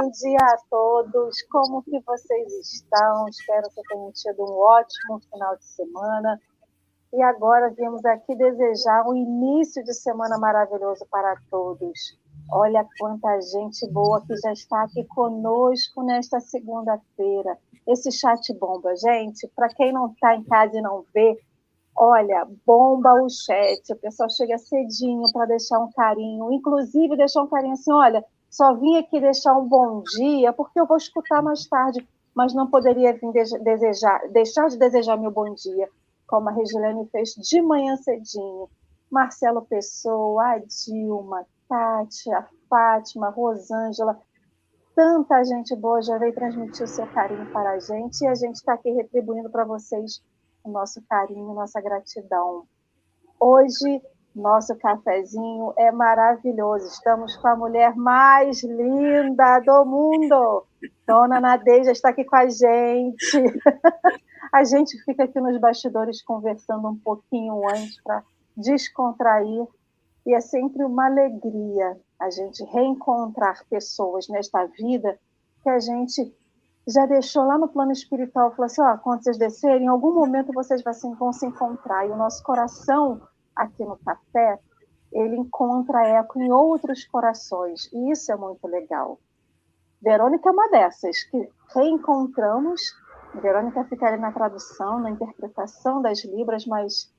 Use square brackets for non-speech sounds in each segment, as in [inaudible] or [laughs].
bom dia a todos. Como que vocês estão? Espero que tenham tido um ótimo final de semana. E agora viemos aqui desejar um início de semana maravilhoso para todos. Olha quanta gente boa que já está aqui conosco nesta segunda-feira. Esse chat bomba, gente. Para quem não está em casa e não vê, Olha, bomba o chat, o pessoal chega cedinho para deixar um carinho, inclusive deixar um carinho assim, olha, só vim aqui deixar um bom dia, porque eu vou escutar mais tarde, mas não poderia vir desejar, deixar de desejar meu bom dia, como a Regilene fez de manhã cedinho. Marcelo Pessoa, a Dilma, Kátia, Fátima, Rosângela, tanta gente boa já veio transmitir o seu carinho para a gente e a gente está aqui retribuindo para vocês o nosso carinho, nossa gratidão. Hoje, nosso cafezinho é maravilhoso. Estamos com a mulher mais linda do mundo. Dona Nadeja está aqui com a gente. [laughs] A gente fica aqui nos bastidores conversando um pouquinho antes para descontrair. E é sempre uma alegria a gente reencontrar pessoas nesta vida que a gente já deixou lá no plano espiritual, falou assim, ó, quando vocês descerem, em algum momento vocês vão se encontrar. E o nosso coração, aqui no café, ele encontra eco em outros corações. E isso é muito legal. Verônica é uma dessas, que reencontramos. Verônica fica ali na tradução, na interpretação das Libras, mas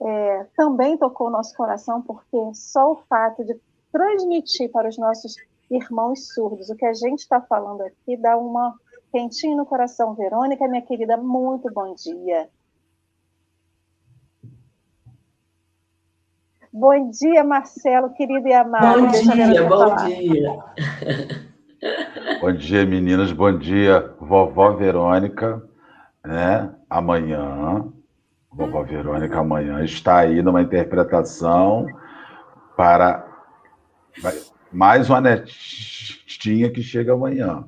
é, também tocou o nosso coração, porque só o fato de transmitir para os nossos irmãos surdos o que a gente está falando aqui dá uma Quentinho no coração, Verônica, minha querida, muito bom dia. Bom dia, Marcelo, querido e amado. Bom dia, bom falar. dia. Bom dia, meninas. Bom dia, vovó Verônica. Né? Amanhã, vovó Verônica, amanhã está aí numa interpretação para mais uma netinha que chega amanhã.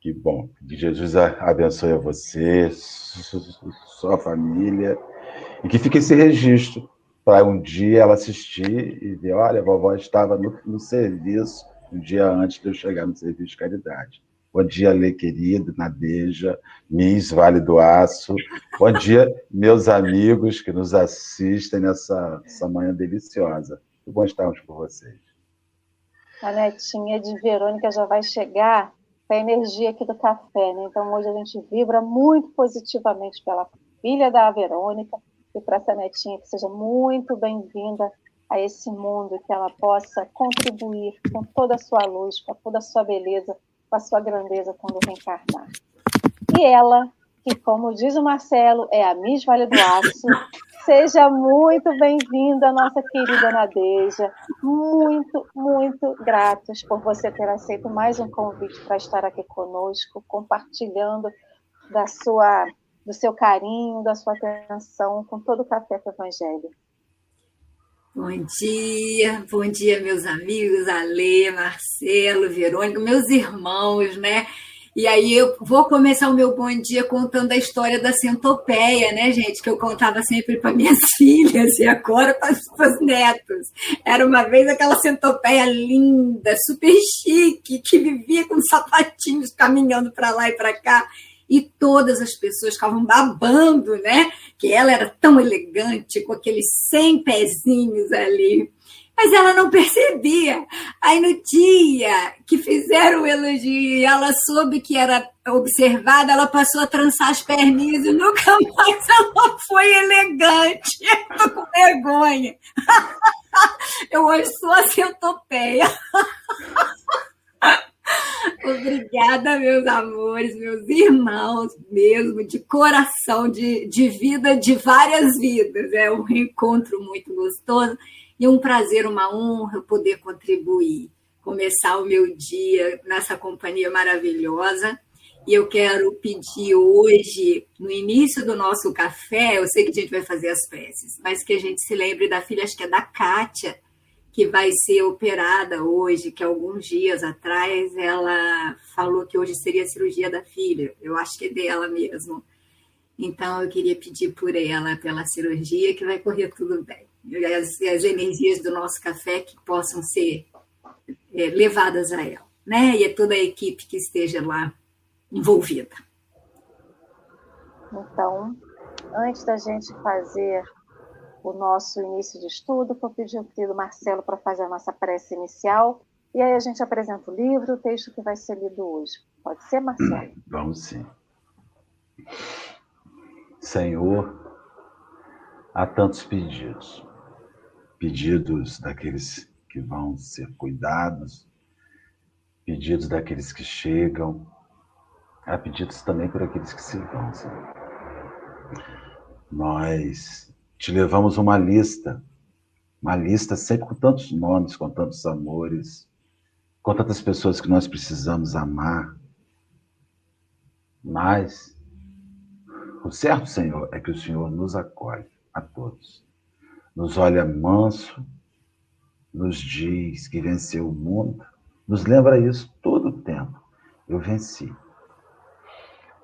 Que bom. Que Jesus abençoe a você, sua família, e que fique esse registro para um dia ela assistir e ver: olha, a vovó estava no, no serviço um dia antes de eu chegar no serviço de caridade. Bom dia, Lê querido, Nadeja, Miss Vale do Aço. Bom dia, meus amigos que nos assistem nessa, nessa manhã deliciosa. Que bom estarmos com vocês. A netinha de Verônica já vai chegar a energia aqui do café, né? Então hoje a gente vibra muito positivamente pela filha da Verônica e para essa netinha que seja muito bem-vinda a esse mundo, que ela possa contribuir com toda a sua luz, com toda a sua beleza, com a sua grandeza quando reencarnar. E ela, que como diz o Marcelo, é a Miss Vale do Aço, [laughs] Seja muito bem-vinda, nossa querida Nadeja. Muito, muito gratos por você ter aceito mais um convite para estar aqui conosco, compartilhando da sua, do seu carinho, da sua atenção com todo o Café com o Evangelho. Bom dia, bom dia, meus amigos, Ale, Marcelo, Verônica, meus irmãos, né? E aí eu vou começar o meu bom dia contando a história da centopeia, né, gente? Que eu contava sempre para minhas [laughs] filhas e agora para os netos. Era uma vez aquela centopeia linda, super chique, que vivia com sapatinhos caminhando para lá e para cá. E todas as pessoas ficavam babando, né? Que ela era tão elegante, com aqueles 100 pezinhos ali mas ela não percebia. Aí no dia que fizeram o elogio e ela soube que era observada, ela passou a trançar as perninhas e nunca [laughs] mais ela foi elegante. Eu tô com vergonha. [laughs] Eu hoje sou a centopeia. [laughs] Obrigada, meus amores, meus irmãos, mesmo, de coração, de, de vida, de várias vidas. É um reencontro muito gostoso. E um prazer, uma honra poder contribuir, começar o meu dia nessa companhia maravilhosa. E eu quero pedir hoje, no início do nosso café, eu sei que a gente vai fazer as preces, mas que a gente se lembre da filha, acho que é da Kátia, que vai ser operada hoje, que alguns dias atrás ela falou que hoje seria a cirurgia da filha. Eu acho que é dela mesmo. Então eu queria pedir por ela, pela cirurgia, que vai correr tudo bem as, as energias do nosso café que possam ser é, levadas a ela, né? E é toda a equipe que esteja lá envolvida. Então, antes da gente fazer o nosso início de estudo, vou pedir ao querido Marcelo para fazer a nossa prece inicial, e aí a gente apresenta o livro, o texto que vai ser lido hoje. Pode ser, Marcelo? Vamos sim. Senhor, há tantos pedidos. Pedidos daqueles que vão ser cuidados, pedidos daqueles que chegam, há pedidos também por aqueles que se vão, Senhor. Nós te levamos uma lista, uma lista sempre com tantos nomes, com tantos amores, com tantas pessoas que nós precisamos amar. Mas o certo, Senhor, é que o Senhor nos acolhe a todos. Nos olha manso, nos diz que venceu o mundo, nos lembra isso todo o tempo. Eu venci.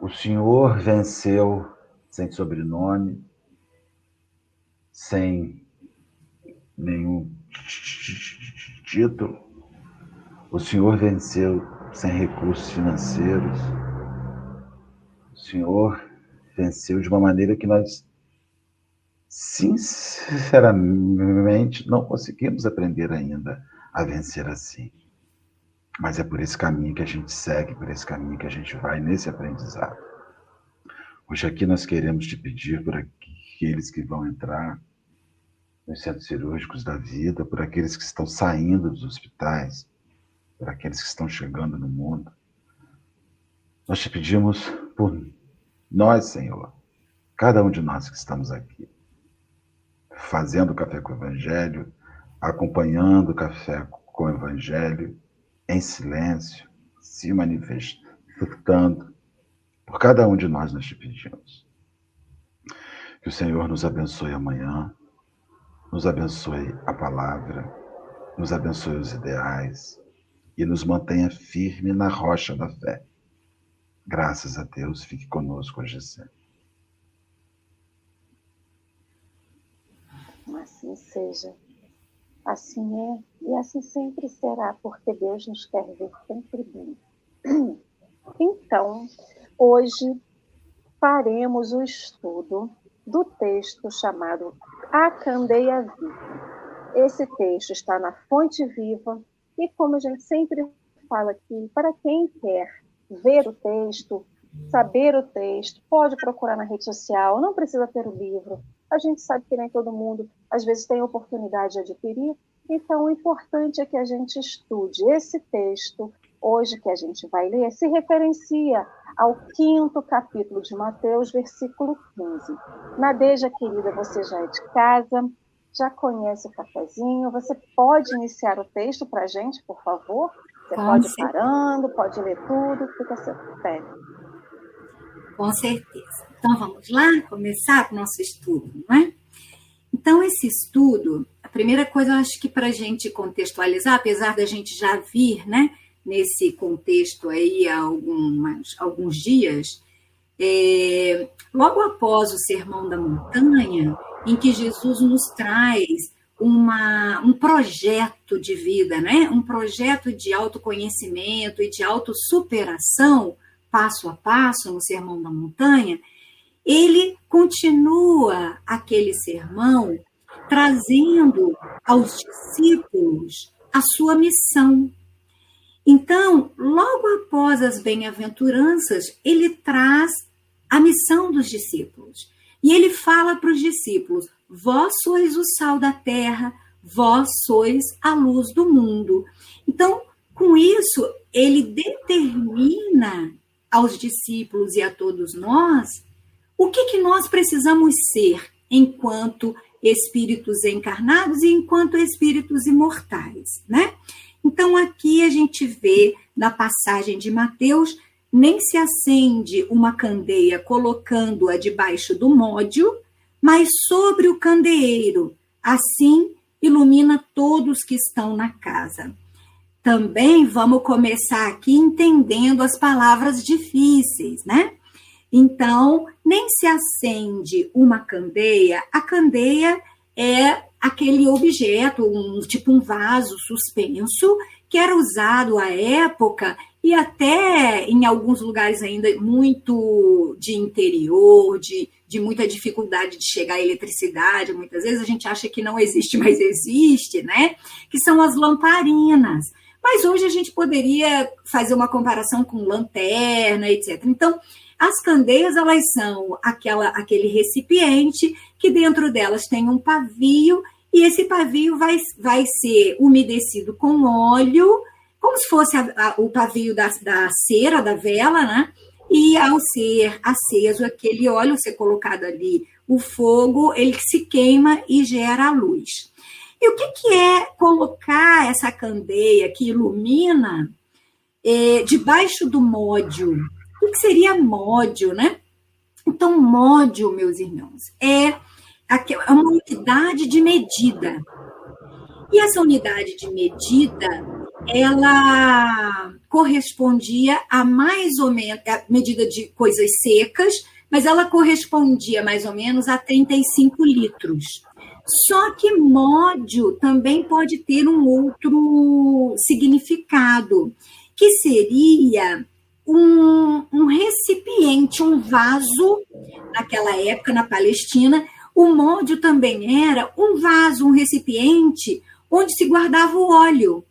O Senhor venceu sem sobrenome, sem nenhum título. O Senhor venceu sem recursos financeiros. O Senhor venceu de uma maneira que nós, sinceramente, não conseguimos aprender ainda a vencer assim. Mas é por esse caminho que a gente segue, por esse caminho que a gente vai nesse aprendizado. Hoje aqui nós queremos te pedir por aqueles que vão entrar nos centros cirúrgicos da vida, por aqueles que estão saindo dos hospitais, por aqueles que estão chegando no mundo. Nós te pedimos por nós, Senhor, cada um de nós que estamos aqui, fazendo café com o Evangelho, acompanhando o café com o Evangelho, em silêncio, se manifestando. Por cada um de nós nós te pedimos. Que o Senhor nos abençoe amanhã, nos abençoe a palavra, nos abençoe os ideais e nos mantenha firme na rocha da fé. Graças a Deus, fique conosco hoje sempre. Assim seja. Assim é e assim sempre será, porque Deus nos quer ver sempre bem. Então, hoje faremos o estudo do texto chamado A Candeia Viva. Esse texto está na Fonte Viva e, como a gente sempre fala aqui, para quem quer ver o texto, saber o texto, pode procurar na rede social, não precisa ter o livro. A gente sabe que nem todo mundo, às vezes, tem oportunidade de adquirir, então o importante é que a gente estude. Esse texto, hoje que a gente vai ler, se referencia ao quinto capítulo de Mateus, versículo 15. Nadeja, querida, você já é de casa, já conhece o cafezinho, você pode iniciar o texto para a gente, por favor? Você Com pode ir parando, pode ler tudo, fica a seu pé. Com certeza. Então vamos lá começar o nosso estudo, não é? Então, esse estudo, a primeira coisa eu acho que para a gente contextualizar, apesar da gente já vir né, nesse contexto aí há algumas, alguns dias, é, logo após o Sermão da Montanha, em que Jesus nos traz uma, um projeto de vida, né? um projeto de autoconhecimento e de autossuperação, passo a passo, no Sermão da Montanha, ele continua aquele sermão trazendo aos discípulos a sua missão. Então, logo após as bem-aventuranças, ele traz a missão dos discípulos. E ele fala para os discípulos: Vós sois o sal da terra, vós sois a luz do mundo. Então, com isso, ele determina aos discípulos e a todos nós o que, que nós precisamos ser enquanto espíritos encarnados e enquanto espíritos imortais, né? Então, aqui a gente vê na passagem de Mateus, nem se acende uma candeia colocando-a debaixo do módio, mas sobre o candeeiro. Assim ilumina todos que estão na casa. Também vamos começar aqui entendendo as palavras difíceis, né? Então, nem se acende uma candeia, a candeia é aquele objeto, um, tipo um vaso suspenso, que era usado à época e até em alguns lugares ainda muito de interior, de, de muita dificuldade de chegar à eletricidade. Muitas vezes a gente acha que não existe, [laughs] mas existe, né? Que são as lamparinas. Mas hoje a gente poderia fazer uma comparação com lanterna, etc. Então, as candeias, elas são aquela, aquele recipiente que dentro delas tem um pavio e esse pavio vai, vai ser umedecido com óleo como se fosse a, a, o pavio da, da cera, da vela, né? E ao ser aceso aquele óleo, ser colocado ali o fogo, ele se queima e gera a luz. E o que, que é colocar essa candeia que ilumina é, debaixo do módio? O que seria módio, né? Então, módio, meus irmãos, é, é uma unidade de medida. E essa unidade de medida ela correspondia a mais ou menos, a medida de coisas secas, mas ela correspondia mais ou menos a 35 litros. Só que módio também pode ter um outro significado, que seria um, um recipiente, um vaso, naquela época na Palestina, o módio também era um vaso, um recipiente onde se guardava o óleo.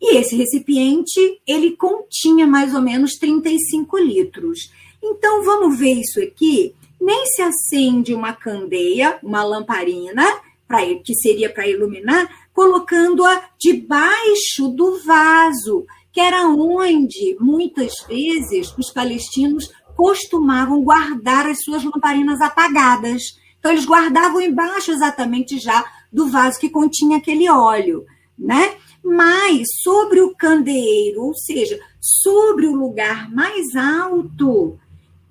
E esse recipiente, ele continha mais ou menos 35 litros. Então, vamos ver isso aqui. Nem se acende uma candeia, uma lamparina, pra, que seria para iluminar, colocando-a debaixo do vaso, que era onde, muitas vezes, os palestinos costumavam guardar as suas lamparinas apagadas. Então, eles guardavam embaixo exatamente já do vaso que continha aquele óleo, né? mas sobre o candeeiro, ou seja, sobre o lugar mais alto,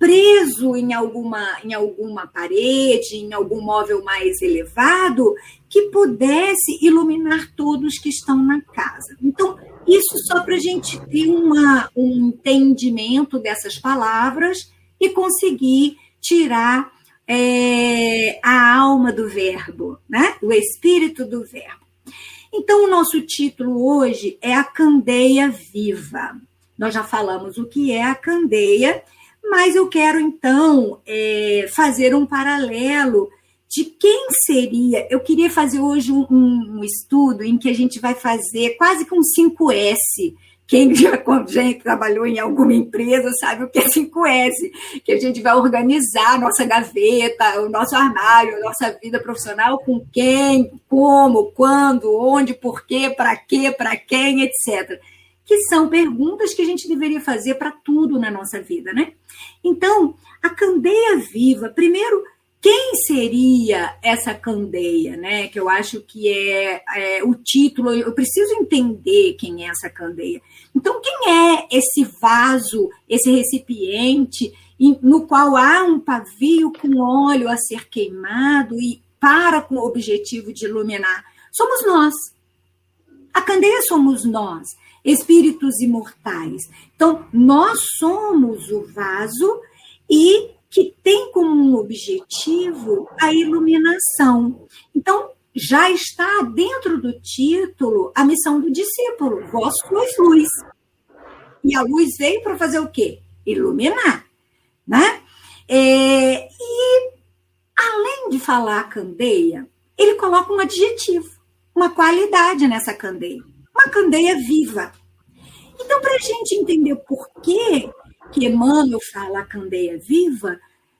preso em alguma, em alguma parede, em algum móvel mais elevado, que pudesse iluminar todos que estão na casa. Então, isso só para a gente ter uma, um entendimento dessas palavras e conseguir tirar é, a alma do verbo, né? o espírito do verbo. Então, o nosso título hoje é A Candeia Viva. Nós já falamos o que é a candeia, mas eu quero então é, fazer um paralelo de quem seria. Eu queria fazer hoje um, um, estudo em que a gente vai fazer quase que um 5S quem já, já trabalhou em alguma empresa sabe o que é 5S, que a gente vai organizar a nossa gaveta, o nosso armário, a nossa vida profissional com quem, como, quando, onde, por quê, para quê, para quem, etc. Que são perguntas que a gente deveria fazer para tudo na nossa vida, né? Então, a candeia viva, primeiro, quem seria essa candeia, né? Que eu acho que é, é, o título. Eu preciso entender quem é essa candeia. Então, quem é esse vaso, esse recipiente no qual há um pavio com óleo a ser queimado e para com o objetivo de iluminar? Somos nós. A candeia somos nós, espíritos imortais. Então, nós somos o vaso e que tem como objetivo a iluminação. Então, já está dentro do título a missão do discípulo: vós sois luz. E a luz veio para fazer o quê? Iluminar. Né? É, e, além de falar candeia, ele coloca um adjetivo, uma qualidade nessa candeia. Uma candeia viva. Então, para a gente entender por que que Emmanuel fala candeia viva,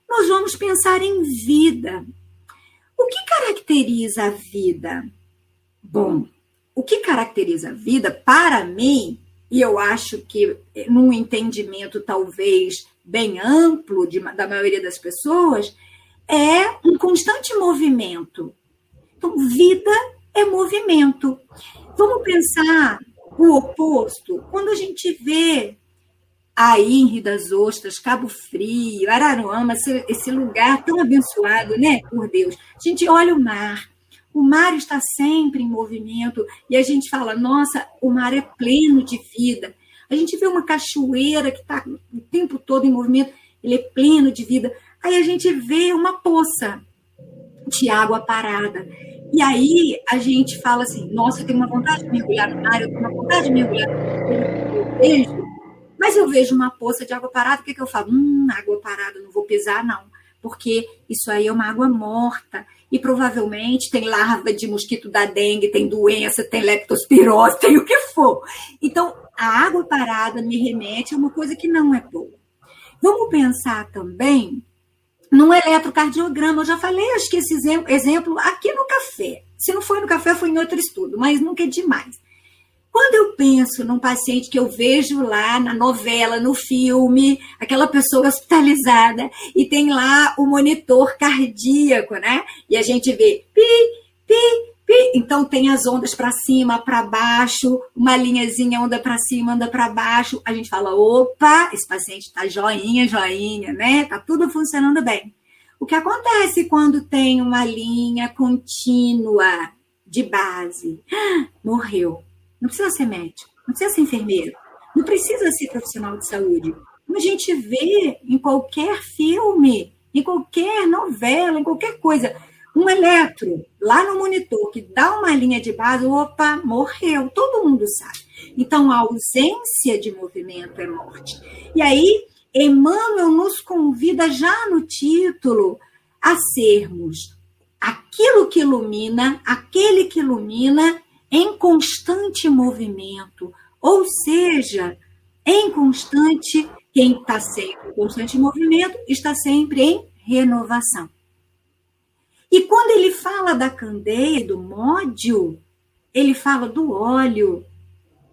nós vamos pensar em vida. O que caracteriza a vida? Bom, o que caracteriza a vida, para mim, e eu acho que num entendimento talvez bem amplo de, da maioria das pessoas, é um constante movimento. Então, vida é movimento. Vamos pensar o oposto. Quando a gente vê aí em Rio das Ostras, Cabo Frio, Araruama, esse, lugar tão abençoado, né, por Deus. A gente olha o mar, o mar está sempre em movimento e a gente fala, nossa, o mar é pleno de vida. A gente vê uma cachoeira que está o tempo todo em movimento, ele é pleno de vida. Aí a gente vê uma poça de água parada. E aí a gente fala assim: nossa, eu tenho uma vontade de mergulhar no mar, eu tenho uma vontade de mergulhar no mar, eu vejo, mas eu vejo uma poça de água parada, o que, que eu falo? Hum, água parada, não vou pisar, não, porque isso aí é uma água morta. E provavelmente tem larva de mosquito da dengue, tem doença, tem leptospirose, [laughs] tem o que for. Então, a água parada me remete a uma coisa que não é boa. Vamos pensar também num eletrocardiograma. Eu já falei, acho que esse exemplo aqui no café. Se não foi no café, foi em outro estudo, mas nunca é demais. Quando eu penso num paciente que eu vejo lá na novela, no filme, aquela pessoa hospitalizada, e tem lá o monitor cardíaco, né? E a gente vê pi, pi, então tem as ondas para cima, para baixo, uma linhazinha onda para cima, onda para baixo. A gente fala, opa, esse paciente está joinha, joinha, né? Tá tudo funcionando bem. O que acontece quando tem uma linha contínua de base? [gasps] Morreu. Não precisa ser médico, não precisa ser enfermeiro, não precisa ser profissional de saúde. Como a gente vê em qualquer filme, em qualquer novela, em qualquer coisa um eletro lá no monitor que dá uma linha de base, opa, morreu, todo mundo sabe. Então, a ausência de movimento é morte. E aí, Emmanuel nos convida já no título a sermos aquilo que ilumina, aquele que ilumina em constante movimento, ou seja, em constante, quem está sempre em constante movimento está sempre em renovação. E quando ele fala da candeia, do módio, ele fala do óleo,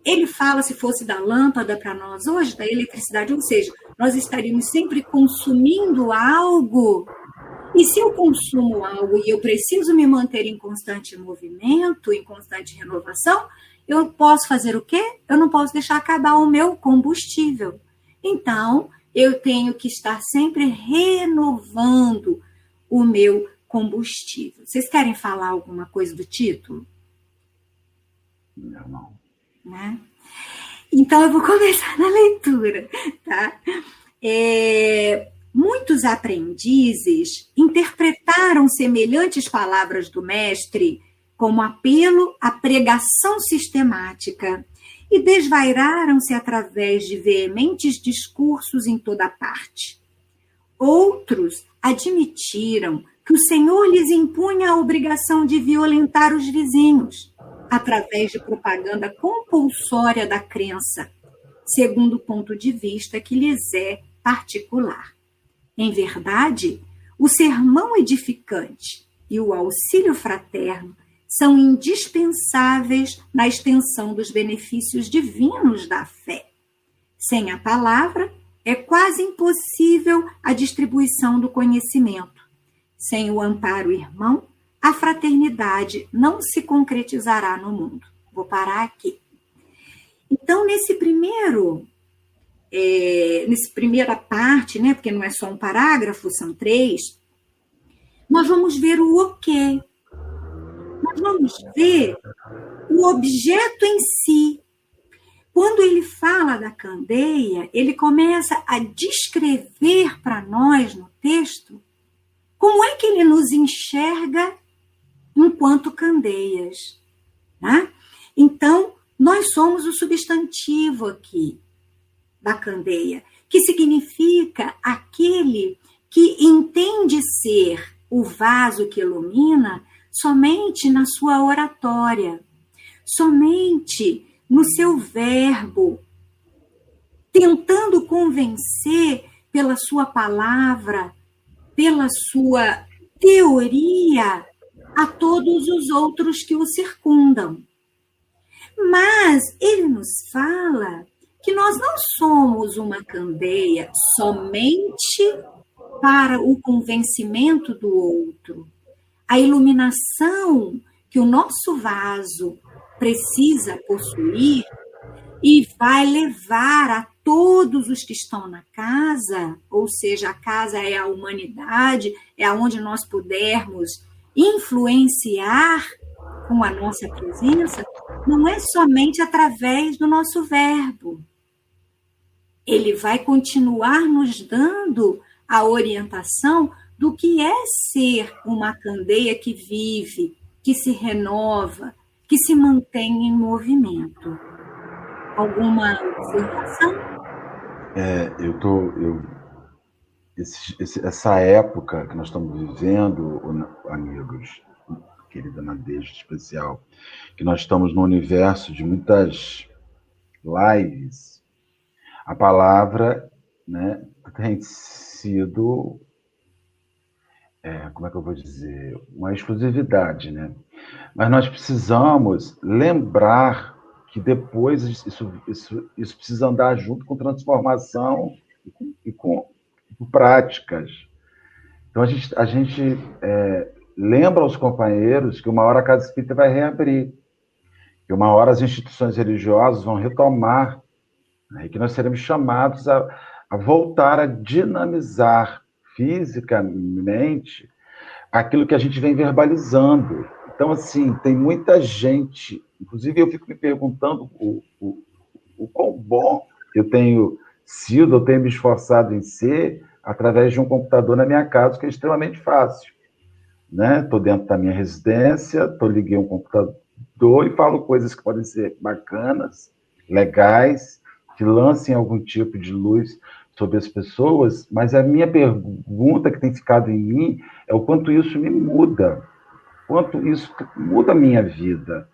ele fala, se fosse da lâmpada para nós hoje, da eletricidade, ou seja, nós estaríamos sempre consumindo algo. E se eu consumo algo e eu preciso me manter em constante movimento, em constante renovação, eu posso fazer o quê? Eu não posso deixar acabar o meu combustível. Então, eu tenho que estar sempre renovando o meu combustível. Vocês querem falar alguma coisa do título? Não, não. Né? Então eu vou [laughs] começar na leitura, tá? É, muitos aprendizes interpretaram semelhantes palavras do mestre como apelo à pregação sistemática e desvairaram-se através de veementes discursos em toda parte. Outros admitiram que o Senhor lhes impunha a obrigação de violentar os vizinhos, através de propaganda compulsória da crença, segundo o ponto de vista que lhes é particular. Em verdade, o sermão edificante e o auxílio fraterno são indispensáveis na extensão dos benefícios divinos da fé. Sem a palavra, é quase impossível a distribuição do conhecimento sem o amparo irmão, a fraternidade não se concretizará no mundo. Vou parar aqui. Então, nesse primeiro, é, nessa primeira parte, né, porque não é só um parágrafo, são três, nós vamos ver o o quê. Nós vamos ver o objeto em si. Quando ele fala da candeia, ele começa a descrever para nós no texto como é que ele nos enxerga enquanto candeias? Né? Então, nós somos o substantivo aqui da candeia, que significa aquele que entende ser o vaso que ilumina somente na sua oratória, somente no seu verbo, tentando convencer pela sua palavra pela sua teoria a todos os outros que o circundam. Mas ele nos fala que nós não somos uma candeia somente para o convencimento do outro. A iluminação que o nosso vaso precisa possuir e vai levar a todos os que estão na casa, ou seja, a casa é a humanidade, é aonde nós pudermos influenciar com a nossa presença, não é somente através do nosso verbo. Ele vai continuar nos dando a orientação do que é ser uma candeia que vive que se renova, que se mantém em movimento. Alguma observação? É, eu tô, eu, esse, esse, essa época que nós estamos vivendo, amigos, querida Nadeja especial, que nós estamos no universo de muitas lives, a palavra né, tem sido, é, como é que eu vou dizer, uma exclusividade, né? Mas nós precisamos lembrar que depois isso, isso, isso precisa andar junto com transformação e com, e com, com práticas. Então a gente, a gente é, lembra aos companheiros que uma hora a Casa Espírita vai reabrir, que uma hora as instituições religiosas vão retomar, né, que nós seremos chamados a, a voltar a dinamizar fisicamente aquilo que a gente vem verbalizando. Então, assim, tem muita gente, inclusive eu fico me perguntando o, o, o quão bom eu tenho sido, eu tenho me esforçado em ser, através de um computador na minha casa, que é extremamente fácil. Estou né? dentro da minha residência, tô, liguei um computador e falo coisas que podem ser bacanas, legais, que lancem algum tipo de luz sobre as pessoas, mas a minha pergunta que tem ficado em mim é o quanto isso me muda quanto isso muda a minha vida.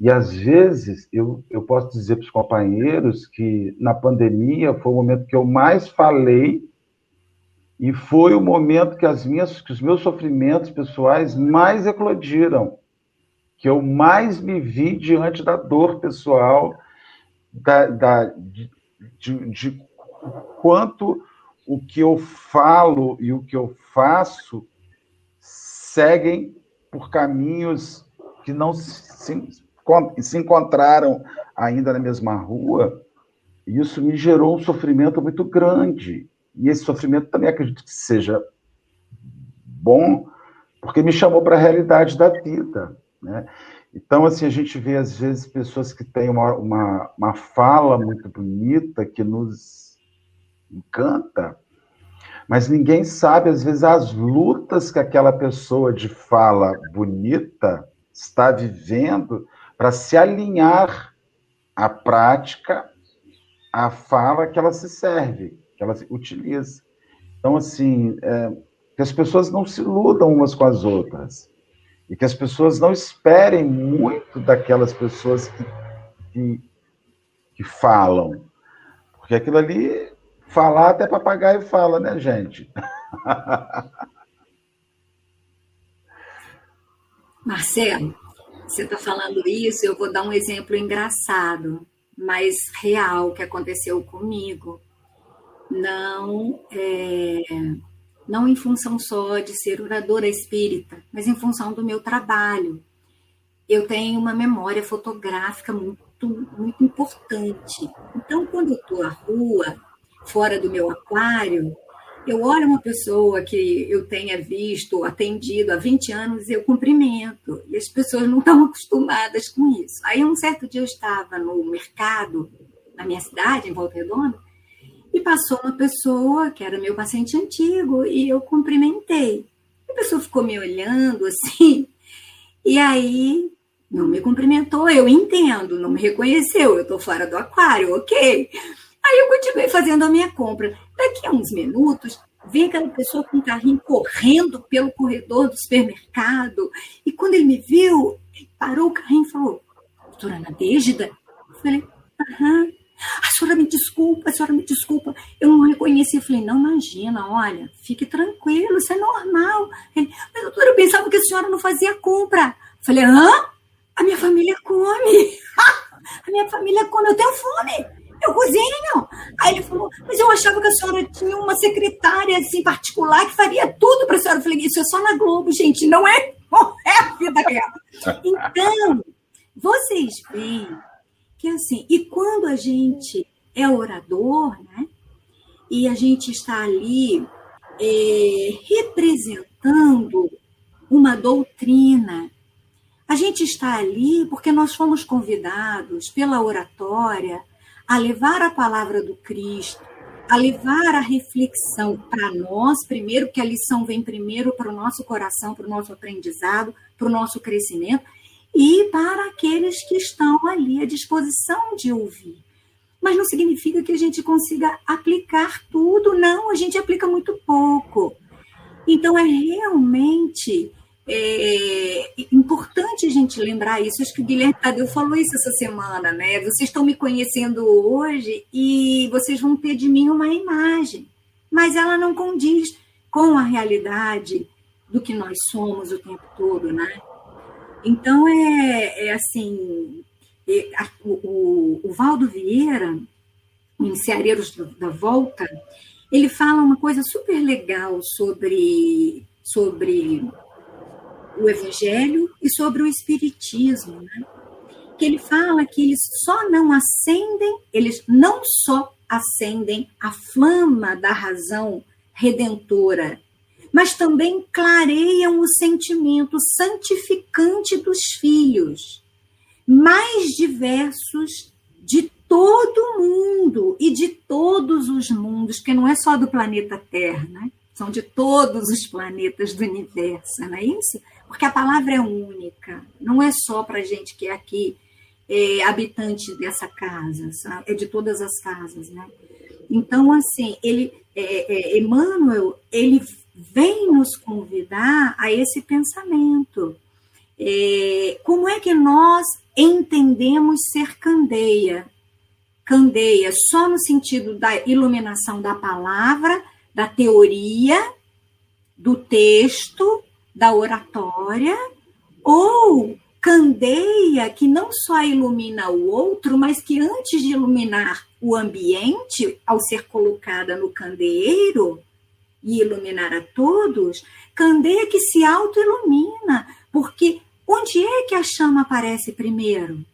E às vezes eu, eu posso dizer para os companheiros que na pandemia foi o momento que eu mais falei e foi o momento que as minhas que os meus sofrimentos pessoais mais eclodiram, que eu mais me vi diante da dor pessoal, da, da de, de, de quanto o que eu falo e o que eu faço seguem por caminhos que não se, se encontraram ainda na mesma rua, isso me gerou um sofrimento muito grande. E esse sofrimento também acredito que seja bom, porque me chamou para a realidade da vida. Né? Então, assim, a gente vê, às vezes, pessoas que têm uma, uma, uma fala muito bonita, que nos encanta, mas ninguém sabe, às vezes, as lutas que aquela pessoa de fala bonita está vivendo para se alinhar à prática, à fala que ela se serve, que ela se utiliza. Então, assim, é, que as pessoas não se iludam umas com as outras. E que as pessoas não esperem muito daquelas pessoas que, que, que falam. Porque aquilo ali Falar até papagaio fala, né, gente? [laughs] Marcelo, você está falando isso, eu vou dar um exemplo engraçado, mas real que aconteceu comigo. Não, é, não em função só de ser oradora espírita, mas em função do meu trabalho. Eu tenho uma memória fotográfica muito, muito importante. Então, quando eu estou à rua, fora do meu aquário, eu olho uma pessoa que eu tenha visto, atendido há 20 anos, eu cumprimento. E as pessoas não estão [laughs] acostumadas com isso. Aí, um certo dia, eu estava no mercado, na minha cidade, em Volta Redonda, e passou uma pessoa que era meu paciente antigo, e eu cumprimentei. A pessoa ficou me olhando assim, e aí não me cumprimentou. Eu entendo, não me reconheceu, eu estou fora do aquário, ok. Aí eu continuei fazendo a minha compra. Daqui a uns minutos, vem aquela pessoa com um carrinho correndo pelo corredor do supermercado. E quando ele me viu, ele parou o carrinho e falou: Doutora Nadejda? Eu falei: Aham. A senhora me desculpa, a senhora me desculpa. Eu não reconheci. Eu falei: Não, imagina, olha, fique tranquilo, isso é normal. Ele, Mas, doutora, eu pensava que a senhora não fazia compra. Eu falei: Hã? A minha família come. [laughs] a minha família come, eu tenho fome eu cozinho. Aí ele falou, mas eu achava que a senhora tinha uma secretária assim particular que faria tudo para a senhora. Eu falei, isso é só na Globo, gente, não é, [laughs] não é a vida real. [laughs] Então, vocês veem que assim, e quando a gente é orador, né? E a gente está ali é, representando uma doutrina. A gente está ali porque nós fomos convidados pela oratória a levar a palavra do Cristo, a levar a reflexão para nós, primeiro, que a lição vem primeiro para o nosso coração, para o nosso aprendizado, para o nosso crescimento, e para aqueles que estão ali à disposição de ouvir. Mas não significa que a gente consiga aplicar tudo, não, a gente aplica muito pouco. Então, é realmente é, importante a gente lembrar isso. Acho que o Guilherme Tadeu falou isso essa semana, né? Vocês estão me conhecendo hoje e vocês vão ter de mim uma imagem, mas ela não condiz com a realidade do que nós somos o tempo todo, né? Então, é, é assim, é, a, o, o, Valdo Vieira, em Ceareiros da Volta, ele fala uma coisa super legal sobre, sobre o Evangelho e sobre o Espiritismo, né? que ele fala que eles só não acendem, eles não só acendem a flama da razão redentora, mas também clareiam o sentimento santificante dos filhos, mais diversos de todo mundo e de todos os mundos, que não é só do planeta Terra, né? são de todos os planetas do universo, não é isso? Porque a palavra é única, não é só para gente que é aqui é, habitante dessa casa, é de todas as casas, né? Então, assim, ele, é, é, Emmanuel, ele vem nos convidar a esse pensamento. É, como é que nós entendemos ser candeia? Candeia só no sentido da iluminação da palavra, da teoria, do texto, da oratória, ou candeia que não só ilumina o outro, mas que antes de iluminar o ambiente, ao ser colocada no candeeiro e iluminar a todos, candeia que se auto-ilumina, porque onde é que a chama aparece primeiro?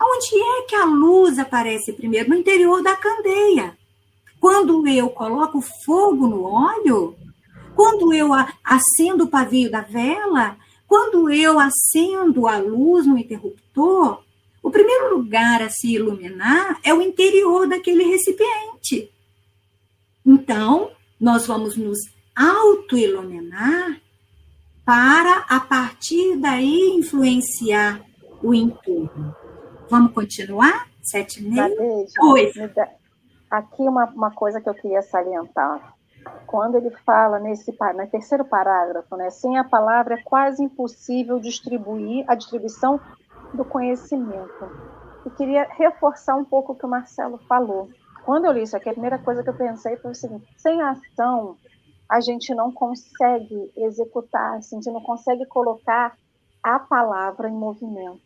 Onde é que a luz aparece primeiro? No interior da candeia. Quando eu coloco fogo no óleo, quando eu acendo o pavio da vela, quando eu acendo a luz no interruptor, o primeiro lugar a se iluminar é o interior daquele recipiente. Então, nós vamos nos auto-iluminar para, a partir daí, influenciar o entorno. Vamos continuar? Sete meses? Oi. Aqui uma, uma coisa que eu queria salientar quando ele fala nesse no terceiro parágrafo, né, sem a palavra é quase impossível distribuir a distribuição do conhecimento. E queria reforçar um pouco o que o Marcelo falou. Quando eu li isso aqui, a primeira coisa que eu pensei foi o seguinte: sem ação, a gente não consegue executar, assim, a gente não consegue colocar a palavra em movimento.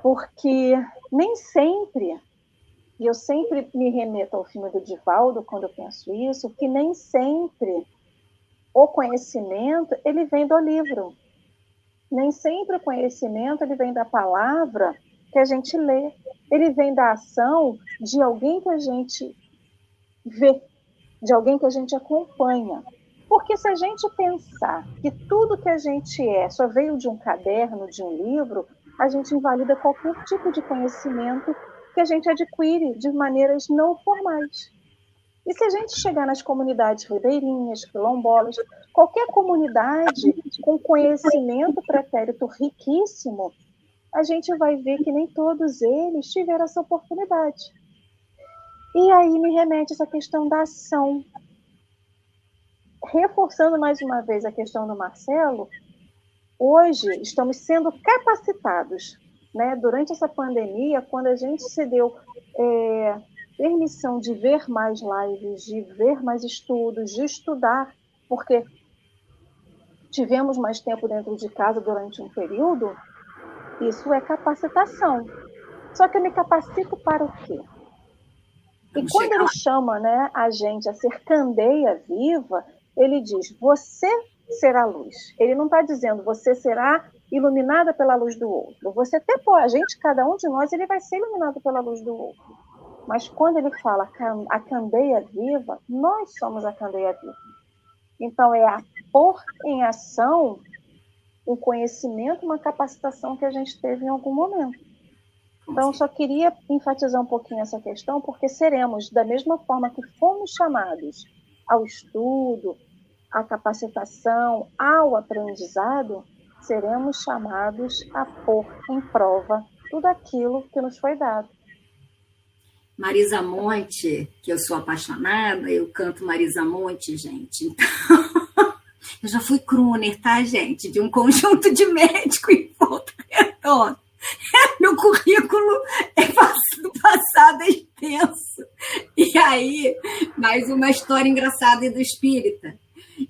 Porque nem sempre e eu sempre me remeto ao filme do Divaldo quando eu penso isso, que nem sempre o conhecimento ele vem do livro. Nem sempre o conhecimento ele vem da palavra que a gente lê. Ele vem da ação de alguém que a gente vê, de alguém que a gente acompanha. Porque se a gente pensar que tudo que a gente é só veio de um caderno, de um livro, a gente invalida qualquer tipo de conhecimento que a gente adquire de maneiras não formais. E se a gente chegar nas comunidades ribeirinhas, quilombolas, qualquer comunidade com conhecimento pretérito riquíssimo, a gente vai ver que nem todos eles tiveram essa oportunidade. E aí me remete essa questão da ação. Reforçando mais uma vez a questão do Marcelo, hoje estamos sendo capacitados né, durante essa pandemia, quando a gente se deu é, permissão de ver mais lives, de ver mais estudos, de estudar, porque tivemos mais tempo dentro de casa durante um período, isso é capacitação. Só que eu me capacito para o quê? E quando ele chama né, a gente a ser candeia viva, ele diz: você será luz. Ele não está dizendo você será iluminada pela luz do outro. Você até pode, a gente, cada um de nós, ele vai ser iluminado pela luz do outro. Mas quando ele fala a candeia viva, nós somos a candeia viva. Então é a pôr em ação um conhecimento, uma capacitação que a gente teve em algum momento. Então, só queria enfatizar um pouquinho essa questão, porque seremos, da mesma forma que fomos chamados ao estudo, à capacitação, ao aprendizado, seremos chamados a pôr em prova tudo aquilo que nos foi dado. Marisa Monte, que eu sou apaixonada, eu canto Marisa Monte, gente. Então, eu já fui crooner, tá, gente? De um conjunto de médico em volta redonda. [laughs] Meu currículo é do passado é extenso. E aí, mais uma história engraçada do espírita.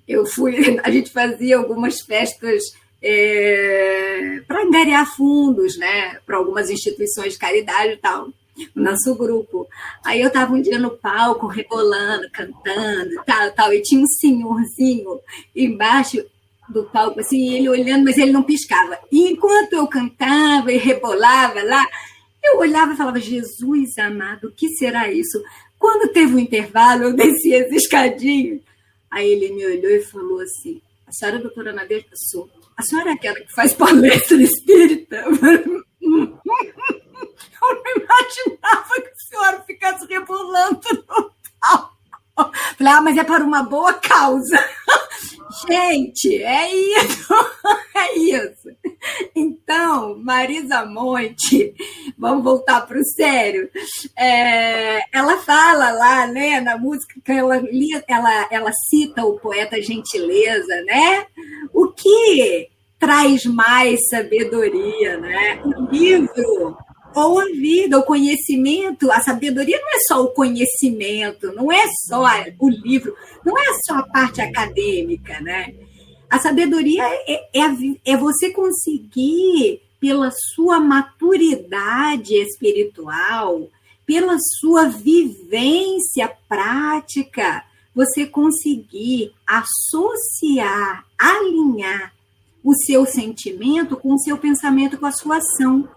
Eu fui, [laughs] a gente fazia algumas festas é, para angariar fundos, né, para algumas instituições de caridade e tal, o nosso grupo. Aí eu estava um dia no palco, rebolando, cantando, tal, tal, e tinha um senhorzinho embaixo do palco, assim, ele olhando, mas ele não piscava. E enquanto eu cantava e rebolava lá, eu olhava e falava, Jesus amado, o que será isso? Quando teve um intervalo, eu desci as escadinhas. Aí ele me olhou e falou assim, a senhora é doutora Nadia? Sou. A senhora é aquela que faz palestra espírita? [laughs] Eu não imaginava que a senhora ficasse rebolando no palco. Falei, ah, mas é para uma boa causa. [laughs] Gente, é isso, [laughs] é isso. Então, Marisa Monte, vamos voltar para o sério. É, ela fala lá, né, na música que ela, ela, ela cita o poeta Gentileza, né? O que traz mais sabedoria, né? O livro ou a vida, o conhecimento, a sabedoria não é só o conhecimento, não é só o livro, não é só a parte acadêmica, né? A sabedoria é, é, é você conseguir, pela sua maturidade espiritual, pela sua vivência prática, você conseguir associar, alinhar o seu sentimento com o seu pensamento, com a sua ação.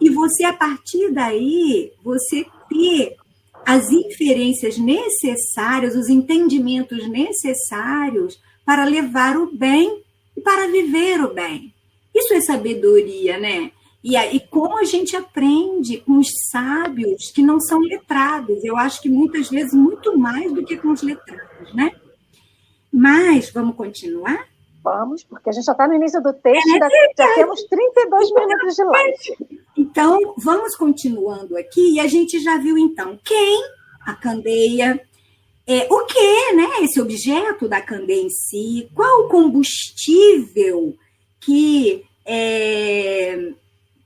E você, a partir daí, você ter as inferências necessárias, os entendimentos necessários para levar o bem e para viver o bem. Isso é sabedoria, né? E aí, como a gente aprende com os sábios que não são letrados? Eu acho que muitas vezes muito mais do que com os letrados, né? Mas, vamos continuar? Vamos, porque a gente já está no início do texto, é, já temos 32 minutos de live. Então, vamos continuando aqui, e a gente já viu, então, quem? A candeia. É, o que, né? Esse objeto da candeia em si, qual o combustível que, é,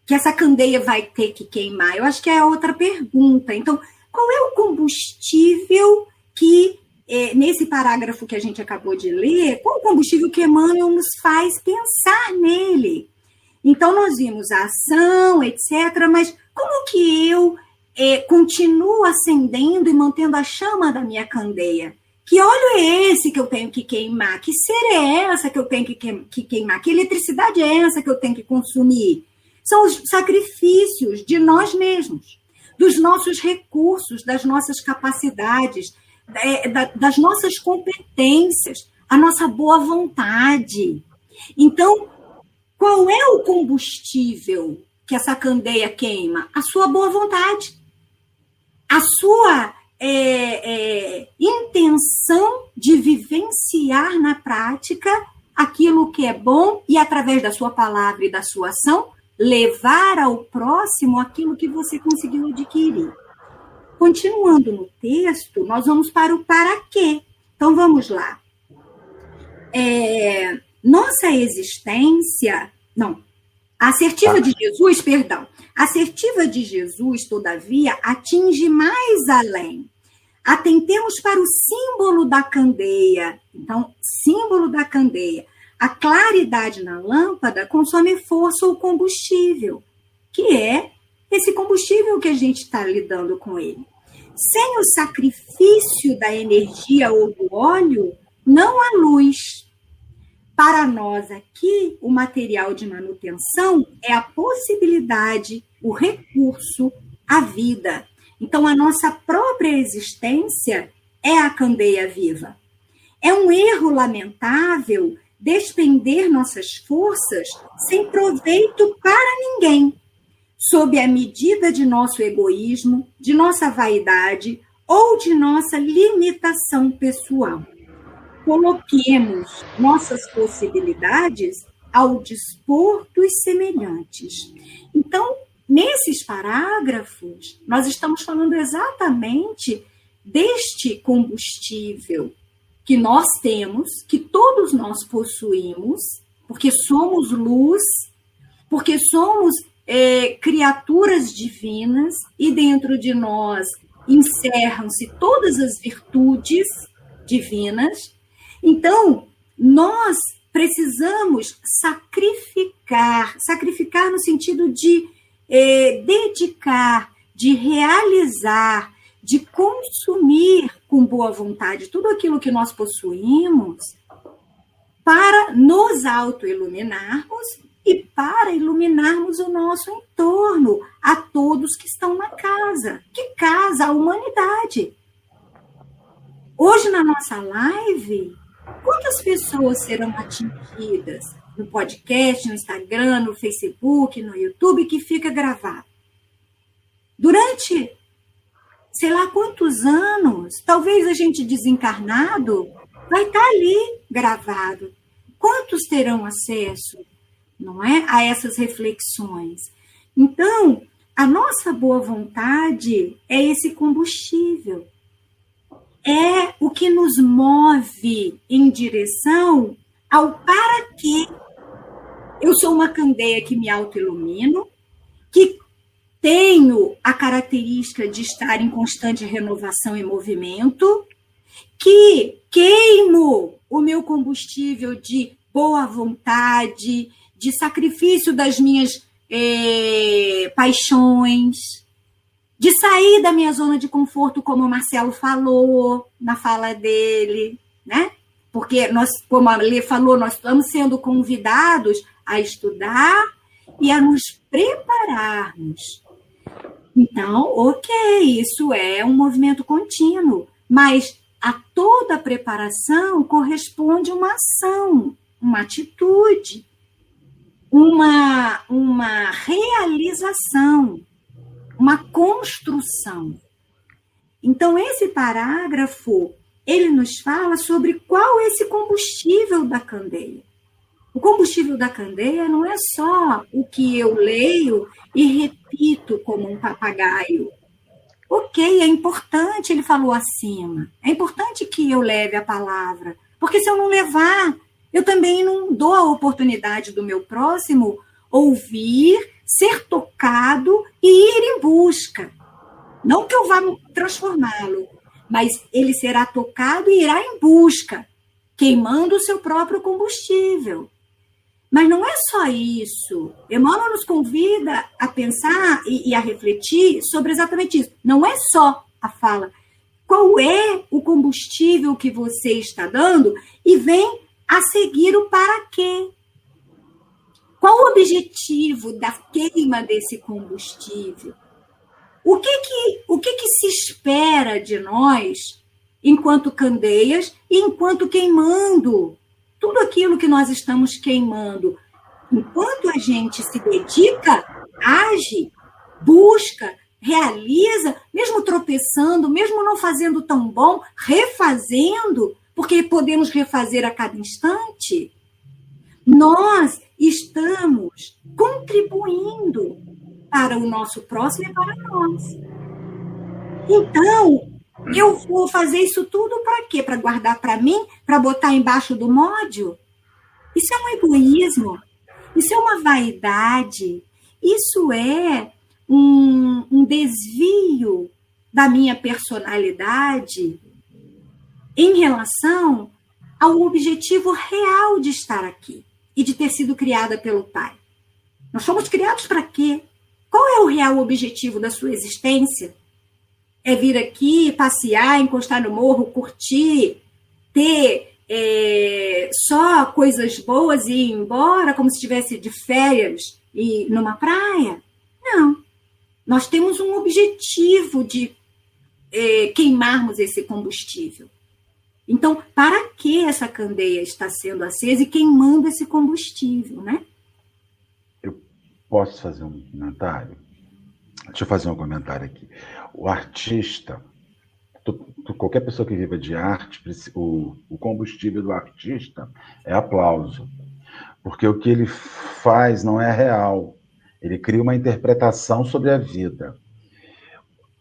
que essa candeia vai ter que queimar? Eu acho que é outra pergunta. Então, qual é o combustível que é, nesse parágrafo que a gente acabou de ler, qual o combustível que Emmanuel nos faz pensar nele? Então, nós vimos a ação, etc., mas como que eu é, continuo acendendo e mantendo a chama da minha candeia? Que óleo é esse que eu tenho que queimar? Que cera é essa que eu tenho que queimar? Que eletricidade é essa que eu tenho que consumir? São os sacrifícios de nós mesmos, dos nossos recursos, das nossas capacidades, é, das nossas competências, a nossa boa vontade. Então, qual é o combustível que essa candeia queima? A sua boa vontade, a sua é, é, intenção de vivenciar na prática aquilo que é bom e, através da sua palavra e da sua ação, levar ao próximo aquilo que você conseguiu adquirir. Continuando no texto, nós vamos para o para quê. Então vamos lá. É, nossa existência, não, a assertiva de Jesus, perdão, a assertiva de Jesus, todavia, atinge mais além. Atentemos para o símbolo da candeia. Então, símbolo da candeia. A claridade na lâmpada consome força ou combustível, que é esse combustível que a gente está lidando com ele. Sem o sacrifício da energia ou do óleo, não há luz. Para nós aqui, o material de manutenção é a possibilidade, o recurso, a vida. Então, a nossa própria existência é a candeia viva. É um erro lamentável despender nossas forças sem proveito para ninguém, sob a medida de nosso egoísmo, de nossa vaidade ou de nossa limitação pessoal. Coloquemos nossas possibilidades ao dispor dos semelhantes. Então, nesses parágrafos, nós estamos falando exatamente deste combustível que nós temos, que todos nós possuímos, porque somos luz, porque somos é, criaturas divinas e dentro de nós encerram-se todas as virtudes divinas. Então, nós precisamos sacrificar sacrificar no sentido de é, dedicar, de realizar, de consumir com boa vontade tudo aquilo que nós possuímos para nos autoiluminarmos e para iluminarmos o nosso entorno, a todos que estão na casa. Que casa? A humanidade. Hoje, na nossa live, quantas pessoas serão atingidas no podcast, no Instagram, no Facebook, no YouTube, que fica gravado? Durante sei lá quantos anos, talvez a gente desencarnado, vai estar ali gravado. Quantos terão acesso? Não é? A essas reflexões. Então, a nossa boa vontade é esse combustível. É o que nos move em direção ao para quê. Eu sou uma candeia que me autoilumino, que tenho a característica de estar em constante renovação e movimento, que queimo o meu combustível de boa vontade, de sacrifício das minhas é, paixões, de sair da minha zona de conforto, como o Marcelo falou na fala dele, né? Porque nós, como a Lê falou, nós estamos sendo convidados a estudar e a nos prepararmos. Então, ok, isso é um movimento contínuo, mas a toda preparação corresponde uma ação, uma atitude uma, uma realização, uma construção. Então, esse parágrafo, ele nos fala sobre qual é esse combustível da candeia. O combustível da candeia não é só o que eu leio e repito como um papagaio. Ok, é importante, ele falou acima. É importante que eu leve a palavra. Porque se eu não levar, eu também não dou a oportunidade do meu próximo ouvir, ser tocado e ir em busca. Não que eu vá transformá-lo, mas ele será tocado e irá em busca, queimando o seu próprio combustível. Mas não é só isso. Emmanuel nos convida a pensar e, e, a refletir sobre exatamente isso. Não é só a fala. Qual é o combustível que você está dando? E vem a seguir o para quê. Qual o objetivo da queima desse combustível? O que que, o que, que se espera de nós enquanto candeias e enquanto queimando tudo aquilo que nós estamos queimando? Enquanto a gente se dedica, age, busca, realiza, mesmo tropeçando, mesmo não fazendo tão bom, refazendo, porque podemos refazer a cada instante, nós estamos contribuindo para o nosso próximo e para nós. Então, eu vou fazer isso tudo para quê? Para guardar para mim? Para botar embaixo do módio? Isso é um egoísmo. Isso é uma vaidade. Isso é um, um desvio da minha personalidade em relação ao objetivo real de estar aqui e de ter sido criada pelo Pai. Nós fomos criados para quê? Qual é o real objetivo da sua existência? É vir aqui, passear, encostar no morro, curtir, ter é, só coisas boas e ir embora como se estivesse de férias e numa praia? Não. Nós temos um objetivo de é, queimarmos esse combustível. Então, para que essa candeia está sendo acesa e queimando esse combustível, né? Eu posso fazer um comentário? deixa eu fazer um comentário aqui. O artista, qualquer pessoa que viva de arte, o, o combustível do artista é aplauso. Porque o que ele faz não é real. Ele cria uma interpretação sobre a vida.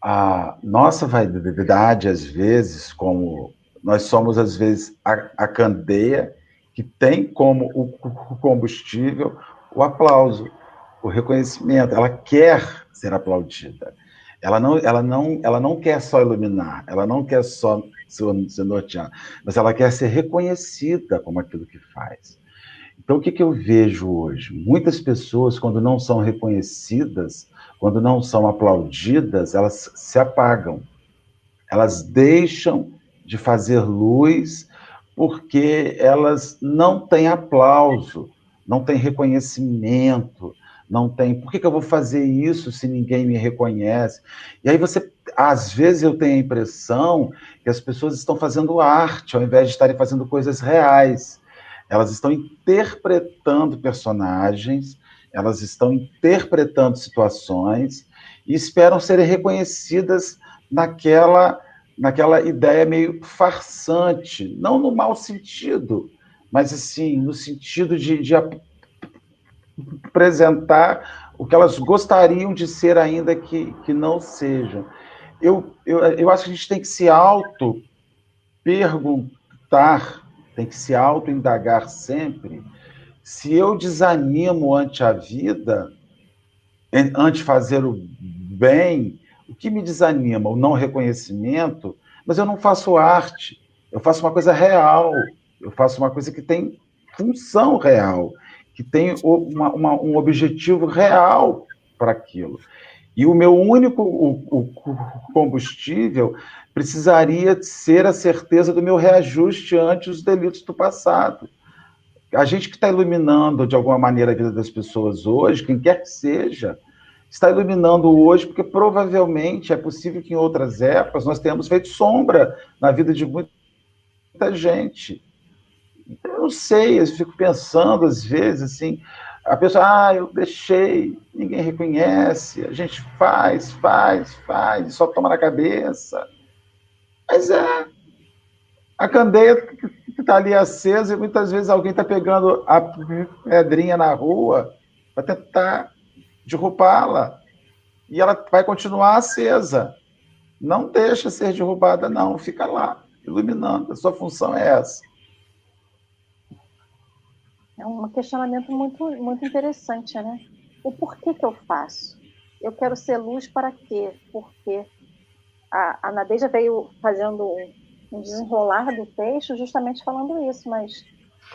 A nossa vaidade, às vezes, como nós somos, às vezes, a, a candeia que tem como o, combustível o aplauso, o reconhecimento. Ela quer ser aplaudida. Ela não, ela não, ela não quer só iluminar, ela não quer só ser norteada, mas ela quer ser reconhecida como aquilo que faz. Então, o que, que eu vejo hoje? Muitas pessoas, quando não são reconhecidas, quando não são aplaudidas, elas se apagam. Elas deixam de fazer luz porque elas não têm aplauso, não têm reconhecimento, não tem. Por que, que eu vou fazer isso se ninguém me reconhece? E aí você, às vezes, eu tenho a impressão que as pessoas estão fazendo arte ao invés de estarem fazendo coisas reais. Elas estão interpretando personagens, elas estão interpretando situações e esperam serem reconhecidas naquela naquela ideia meio farsante, não no mau sentido, mas assim, no sentido de, de apresentar o que elas gostariam de ser, ainda que, que não sejam. Eu, eu, eu acho que a gente tem que se auto-perguntar, tem que se auto-indagar sempre, se eu desanimo ante a vida, ante fazer o bem, o que me desanima? O não reconhecimento, mas eu não faço arte, eu faço uma coisa real, eu faço uma coisa que tem função real que tem uma, uma, um objetivo real para aquilo. E o meu único o, o combustível precisaria ser a certeza do meu reajuste ante os delitos do passado. A gente que está iluminando de alguma maneira a vida das pessoas hoje, quem quer que seja, está iluminando hoje porque provavelmente é possível que em outras épocas nós tenhamos feito sombra na vida de muita gente. Eu não sei, eu fico pensando às vezes assim, a pessoa, ah, eu deixei, ninguém reconhece, a gente faz, faz, faz, só toma na cabeça. Mas é, a candeia que está ali acesa e muitas vezes alguém está pegando a pedrinha na rua para tentar derrubá-la. E ela vai continuar acesa. Não deixa ser derrubada, não, fica lá, iluminando. A sua função é essa. É um questionamento muito, muito interessante, né? O porquê que eu faço? Eu quero ser luz para quê? Por quê? A, a Nadeja veio fazendo um desenrolar do texto justamente falando isso, mas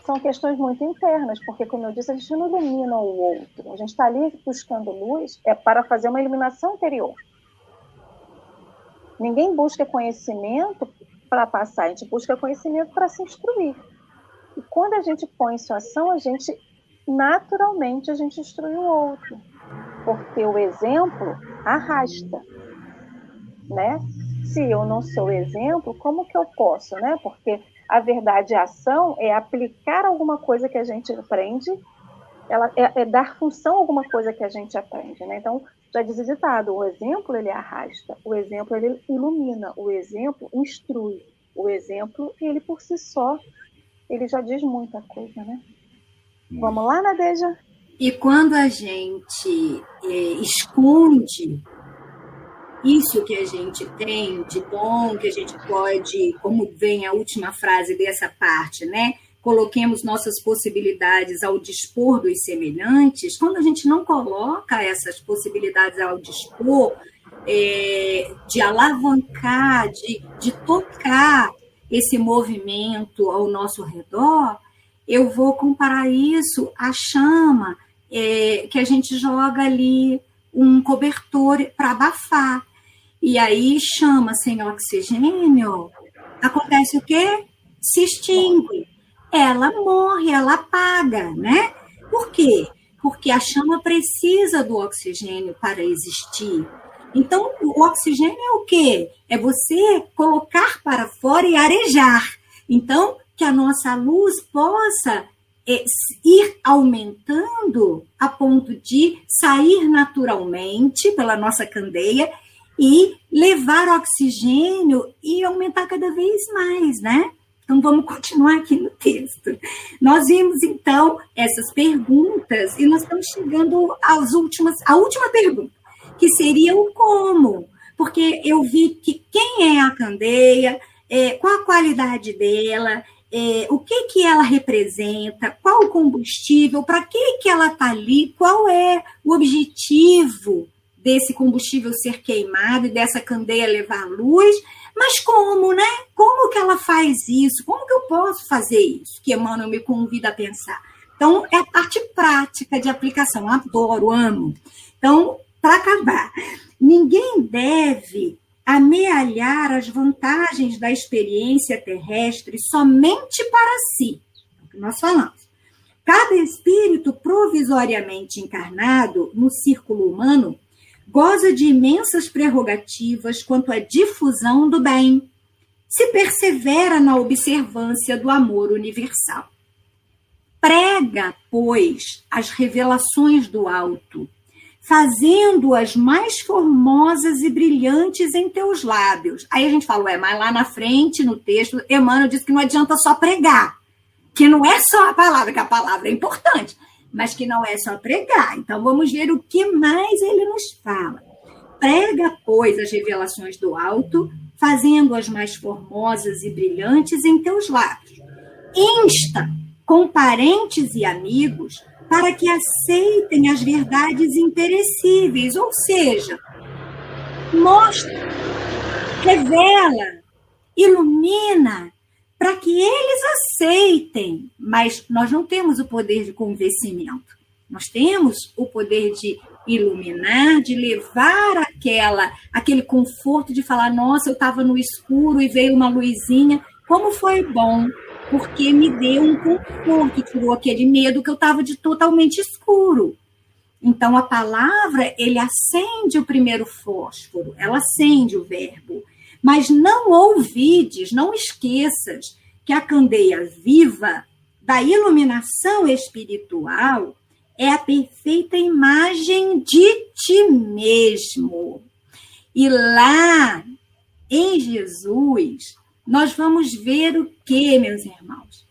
são questões muito internas, porque, como eu disse, a gente não ilumina o outro. A gente está ali buscando luz é para fazer uma iluminação interior. Ninguém busca conhecimento para passar, a gente busca conhecimento para se instruir. E quando a gente põe em ação, a gente naturalmente a gente instrui o outro, porque o exemplo arrasta, né? Se eu não sou exemplo, como que eu posso, né? Porque a verdade a ação é aplicar alguma coisa que a gente aprende, ela é, é dar função a alguma coisa que a gente aprende, né? Então, já diz o ditado, o exemplo ele arrasta, o exemplo ele ilumina, o exemplo instrui, o exemplo ele por si só ele já diz muita coisa, né? Hum. Vamos lá, Nadeja? E quando a gente é, esconde isso que a gente tem de bom, que a gente pode, como vem a última frase dessa parte, né? Coloquemos nossas possibilidades ao dispor dos semelhantes. Quando a gente não coloca essas possibilidades ao dispor, é, de alavancar, de, de tocar esse movimento ao nosso redor, eu vou comparar isso à chama é, que a gente joga ali um cobertor para abafar. E aí chama sem oxigênio, acontece o quê? Se extingue. Ela morre, ela apaga, né? Por quê? Porque a chama precisa do oxigênio para existir. Então, o oxigênio é o quê? É você colocar para fora e arejar. Então, que a nossa luz possa é, ir aumentando a ponto de sair naturalmente pela nossa candeia e levar oxigênio e aumentar cada vez mais, né? Então vamos continuar aqui no texto. Nós vimos então essas perguntas e nós estamos chegando às últimas, a última pergunta, que seria o como, porque eu vi que quem é a candeia, é, qual a qualidade dela, é, o que que ela representa, qual o combustível, para que que ela está ali, qual é o objetivo desse combustível ser queimado e dessa candeia levar luz, mas como, né? Como que ela faz isso? Como que eu posso fazer isso? Que Emmanuel me convida a pensar. Então, é a parte prática de aplicação. Adoro, amo. Então, para acabar, ninguém deve amealhar as vantagens da experiência terrestre somente para si. É o que nós falamos. Cada espírito provisoriamente encarnado no círculo humano goza de imensas prerrogativas quanto à difusão do bem, se persevera na observância do amor universal. Prega, pois, as revelações do alto, fazendo-as mais formosas e brilhantes em teus lábios. Aí a gente fala, ué, mas lá na frente, no texto, Emmanuel diz que não adianta só pregar, que não é só a palavra, que a palavra é importante, mas que não é só pregar. Então vamos ver o que mais ele nos fala. Prega, pois, as revelações do alto, fazendo-as mais formosas e brilhantes em teus lábios. Insta com parentes e amigos para que aceitem as verdades imperecíveis, ou seja, mostra, revela, ilumina para que eles aceitem, mas nós não temos o poder de convencimento. Nós temos o poder de iluminar, de levar aquela aquele conforto de falar, nossa, eu estava no escuro e veio uma luzinha, como foi bom, porque me deu um conforto, tirou aquele medo que eu estava de totalmente escuro. Então a palavra, ele acende o primeiro fósforo, ela acende o verbo. Mas não ouvides, não esqueças que a candeia viva da iluminação espiritual é a perfeita imagem de ti mesmo. E lá em Jesus, nós vamos ver o que, meus irmãos?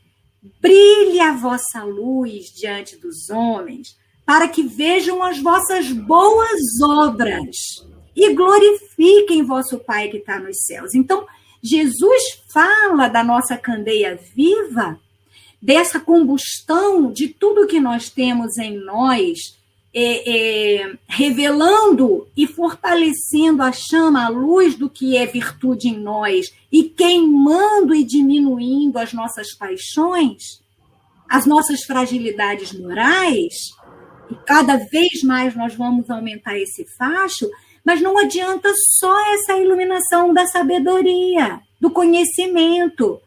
Brilhe a vossa luz diante dos homens, para que vejam as vossas boas obras e glorifiquem vosso Pai que está nos céus. Então, Jesus fala da nossa candeia viva, dessa combustão de tudo que nós temos em nós, é, é, revelando e fortalecendo a chama, a luz do que é virtude em nós e queimando e diminuindo as nossas paixões, as nossas fragilidades morais, e cada vez mais nós vamos aumentar esse facho, mas não adianta só essa iluminação da sabedoria, do conhecimento.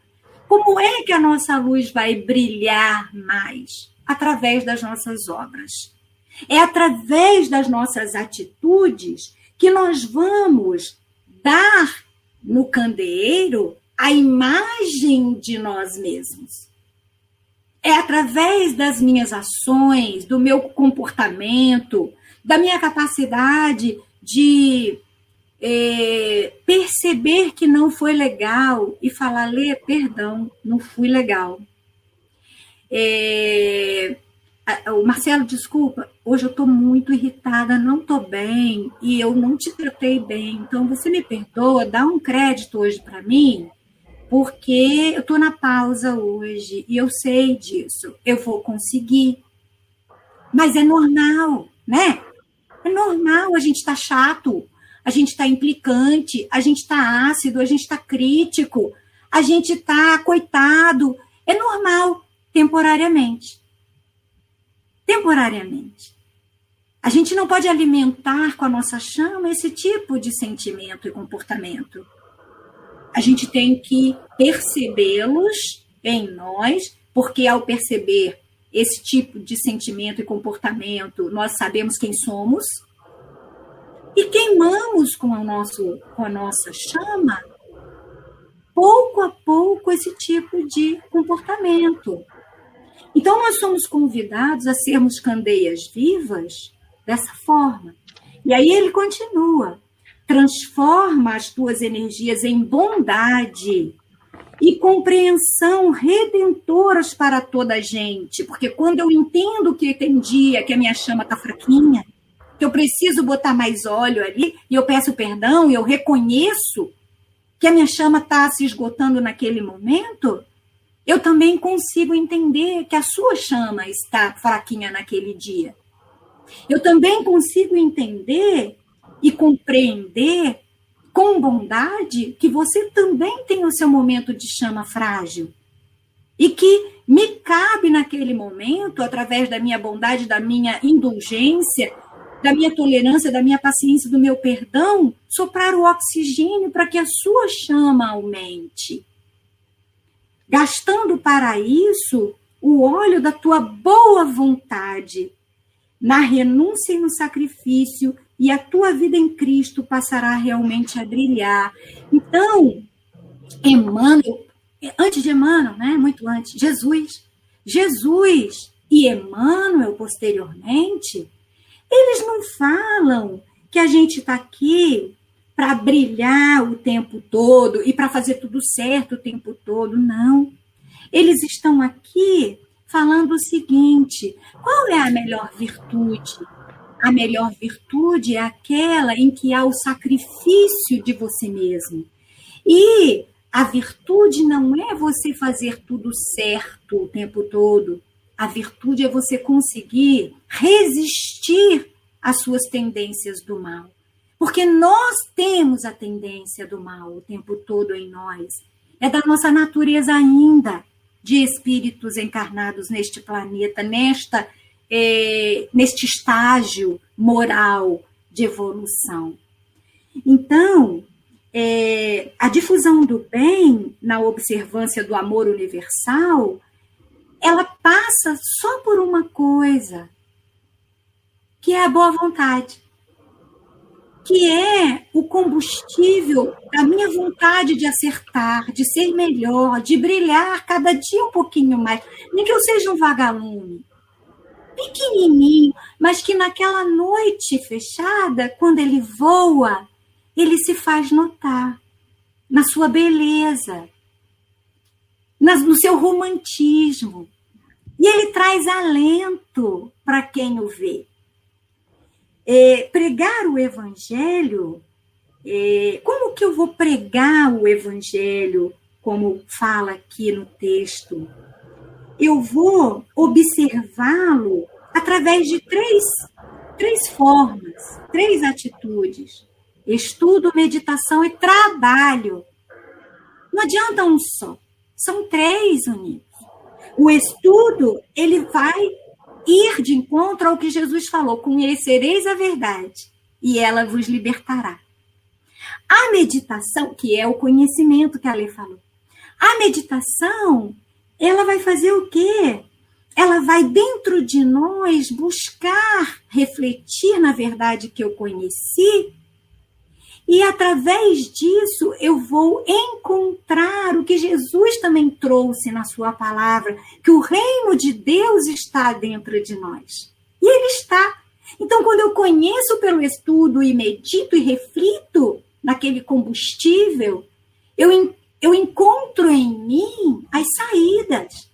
Como é que a nossa luz vai brilhar mais? Através das nossas obras. É através das nossas atitudes que nós vamos dar no candeeiro a imagem de nós mesmos. É através das minhas ações, do meu comportamento, da minha capacidade de é, perceber que não foi legal e falar, Lê, perdão, não fui legal. É, o Marcelo, desculpa, hoje eu estou muito irritada, não estou bem e eu não te tratei bem. Então, você me perdoa, dá um crédito hoje para mim, porque eu estou na pausa hoje e eu sei disso. Eu vou conseguir. Mas é normal, né? É normal, a gente está chato, a gente está implicante, a gente está ácido, a gente está crítico, a gente está coitado. É normal, temporariamente. Temporariamente. A gente não pode alimentar com a nossa chama esse tipo de sentimento e comportamento. A gente tem que percebê-los em nós, porque ao perceber esse tipo de sentimento e comportamento, nós sabemos quem somos e queimamos com, a nosso, com a nossa chama, pouco a pouco, esse tipo de comportamento. Então, nós somos convidados a sermos candeias vivas dessa forma. E aí ele continua: transforma as tuas energias em bondade e compreensão redentoras para toda a gente. Porque quando eu entendo que tem dia que a minha chama está fraquinha, que eu preciso botar mais óleo ali, e eu peço perdão, e eu reconheço que a minha chama está se esgotando naquele momento, eu também consigo entender que a sua chama está fraquinha naquele dia. Eu também consigo entender e compreender com bondade que você também tem o seu momento de chama frágil. E que me cabe naquele momento, através da minha bondade, da minha indulgência, da minha tolerância, da minha paciência, do meu perdão, soprar o oxigênio para que a sua chama aumente. Gastando para isso o óleo da tua boa vontade, na renúncia e no sacrifício, e a tua vida em Cristo passará realmente a brilhar. Então, Emmanuel, antes de Emmanuel, né? Muito antes, Jesus. Jesus e Emmanuel, posteriormente, eles não falam que a gente está aqui para brilhar o tempo todo e para fazer tudo certo o tempo todo. Não. Eles estão aqui falando o seguinte: qual é a melhor virtude? A melhor virtude é aquela em que há o sacrifício de você mesmo. E a virtude não é você fazer tudo certo o tempo todo. A virtude é você conseguir resistir às suas tendências do mal. Porque nós temos a tendência do mal o tempo todo em nós. É da nossa natureza ainda de espíritos encarnados neste planeta, nesta, é, neste estágio moral de evolução. Então, é, a difusão do bem na observância do amor universal ela passa só por uma coisa, que é a boa vontade, que é o combustível da minha vontade de acertar, de ser melhor, de brilhar cada dia um pouquinho mais. Nem que eu seja um vagalume, pequenininho, mas que naquela noite fechada, quando ele voa, ele se faz notar na sua beleza, no seu romantismo. E ele traz alento para quem o vê. É, pregar o evangelho, é, como que eu vou pregar o evangelho, como fala aqui no texto? Eu vou observá-lo através de três, três formas, três atitudes: estudo, meditação e trabalho. Não adianta um só. São três unidos. O estudo, ele vai ir de encontro ao que Jesus falou: conhecereis a verdade e ela vos libertará. A meditação, que é o conhecimento que a lei falou, a meditação, ela vai fazer o quê? Ela vai dentro de nós buscar refletir na verdade que eu conheci e através disso eu vou encontrar o que Jesus também trouxe na sua palavra, que o reino de Deus está dentro de nós. E ele está. Então, quando eu conheço pelo estudo e medito e reflito naquele combustível, eu, eu encontro em mim as saídas,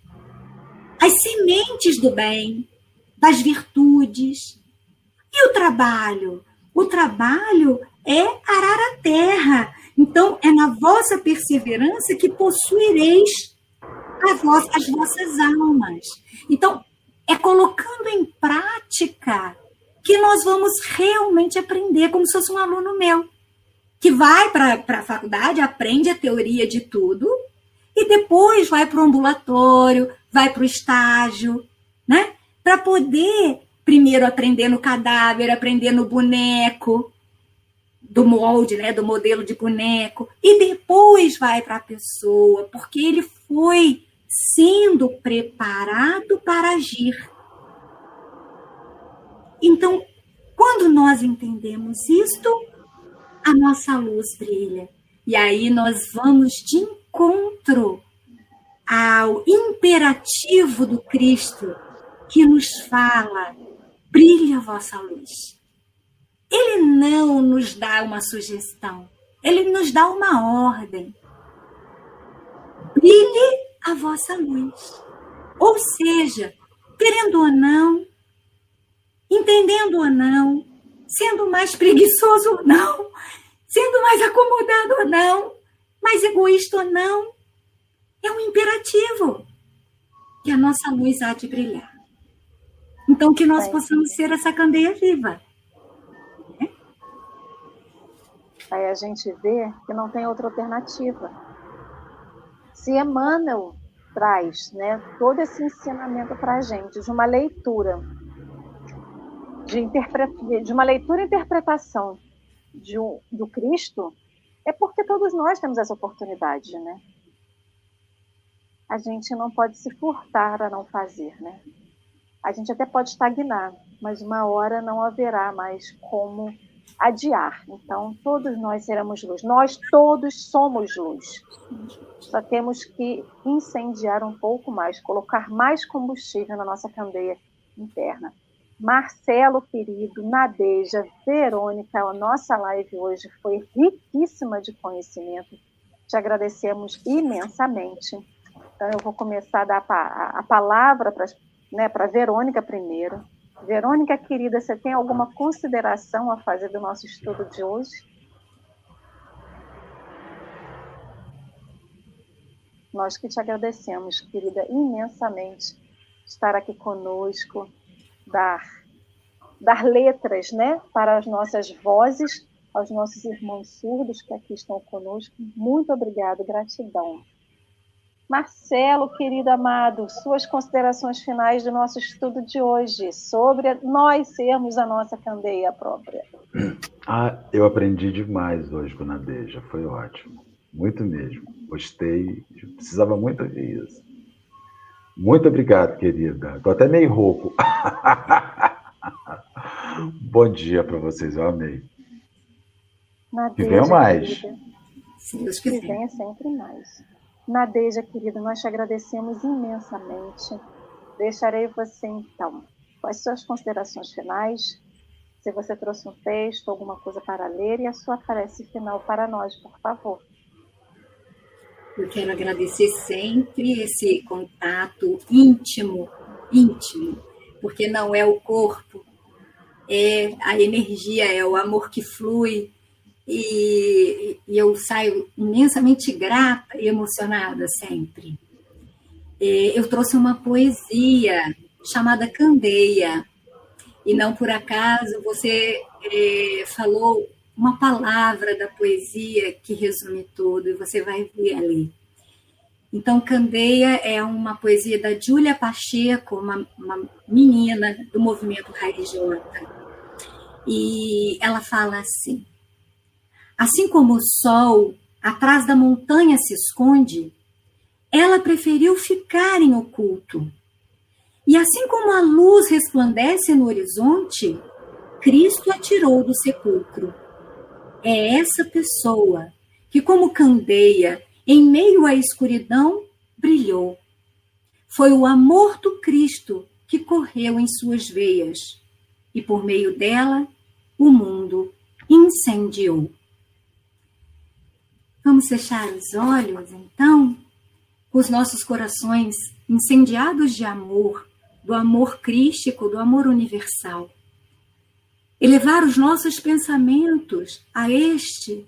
as sementes do bem, das virtudes. E o trabalho? O trabalho é arar a terra. Então, é na vossa perseverança que possuireis as vossas almas. Então, é colocando em prática que nós vamos realmente aprender, como se fosse um aluno meu, que vai para a faculdade, aprende a teoria de tudo, e depois vai para o ambulatório, vai para o estágio, né? Para poder primeiro aprender no cadáver, aprender no boneco, do molde, né, do modelo de boneco, e depois vai para a pessoa, porque ele foi sendo preparado para agir. Então, quando nós entendemos isto, a nossa luz brilha. E aí nós vamos de encontro ao imperativo do Cristo que nos fala: brilha a vossa luz. Ele não nos dá uma sugestão, ele nos dá uma ordem. Brilhe a vossa luz. Ou seja, querendo ou não, entendendo ou não, sendo mais preguiçoso ou não, sendo mais acomodado ou não, mais egoísta ou não, é um imperativo que a nossa luz há de brilhar. Então, que nós possamos ser essa candeia viva. Aí a gente vê que não tem outra alternativa. Se Emmanuel traz né, todo esse ensinamento para a gente, de uma leitura, de, de uma leitura e interpretação de um, do Cristo, é porque todos nós temos essa oportunidade, né? A gente não pode se furtar a não fazer, né? A gente até pode estagnar, mas uma hora não haverá mais como adiar. Então, todos nós seremos luz. Nós todos somos luz. Só temos que incendiar um pouco mais, colocar mais combustível na nossa candeia interna. Marcelo, querido, Nadeja, Verônica, a nossa live hoje foi riquíssima de conhecimento. Te agradecemos imensamente. Então, eu vou começar a dar a, palavra para né, a Verônica primeiro. Verônica, querida, você tem alguma consideração a fazer do nosso estudo de hoje? Nós que te agradecemos, querida, imensamente estar aqui conosco, dar, dar letras né, para as nossas vozes, aos nossos irmãos surdos que aqui estão conosco. Muito obrigado, gratidão. Marcelo, querido amado, suas considerações finais do nosso estudo de hoje sobre nós sermos a nossa candeia própria. [clears throat] Ah, eu aprendi demais hoje com a Nadeja, foi ótimo. Muito mesmo. Gostei, precisava muito ouvir isso. Muito obrigado, querida. Estou até meio rouco. [laughs] Bom dia para vocês, eu amei. Nadeja, que venham mais. Sim, que venha sempre mais. Nadeja, querida, nós te agradecemos imensamente. Deixarei você, então, com as suas considerações finais. Se você trouxe um texto, alguma coisa para ler, e a sua prece final para nós, por favor. Eu quero agradecer sempre esse contato íntimo, íntimo, porque não é o corpo, é a energia, é o amor que flui. E, e eu saio imensamente grata e emocionada sempre. É, eu trouxe uma poesia chamada Candeia, e não por acaso você é, falou uma palavra da poesia que resume tudo, e você vai ver ali. Então, Candeia é uma poesia da Júlia Pacheco, uma, uma, menina do movimento Raiz E ela fala assim: Assim como o sol atrás da montanha se esconde, ela preferiu ficar em oculto. E assim como a luz resplandece no horizonte, Cristo a tirou do sepulcro é essa pessoa que, como candeia, em meio à escuridão, brilhou. Foi o amor do Cristo que correu em suas veias, e por meio dela, o mundo incendiou. Vamos fechar os olhos, então, com os nossos corações incendiados de amor, do amor crístico, do amor universal elevar os nossos pensamentos a este,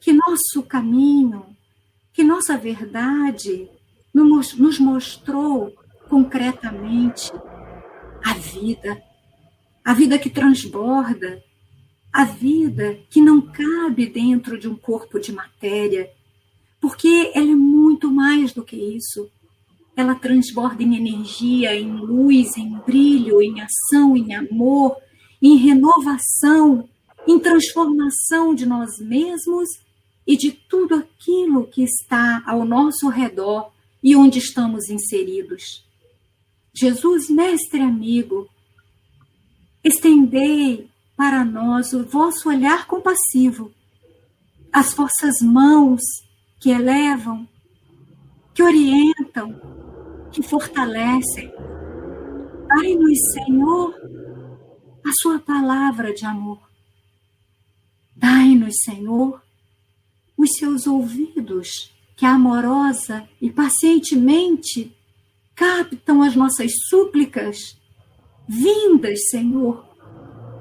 que nosso caminho, que nossa verdade nos mostrou concretamente a vida, a vida que transborda, a vida que não cabe dentro de um corpo de matéria, porque ela é muito mais do que isso. Ela transborda em energia, em luz, em brilho, em ação, em amor, em renovação, em transformação de nós mesmos e de tudo aquilo que está ao nosso redor e onde estamos inseridos. Jesus, mestre amigo, estendei para nós o vosso olhar compassivo, as vossas mãos que elevam que orientam, que fortalecem. Dai-nos, Senhor, a Sua palavra de amor. Dai-nos, Senhor, os seus ouvidos que amorosa e pacientemente captam as nossas súplicas, vindas, Senhor,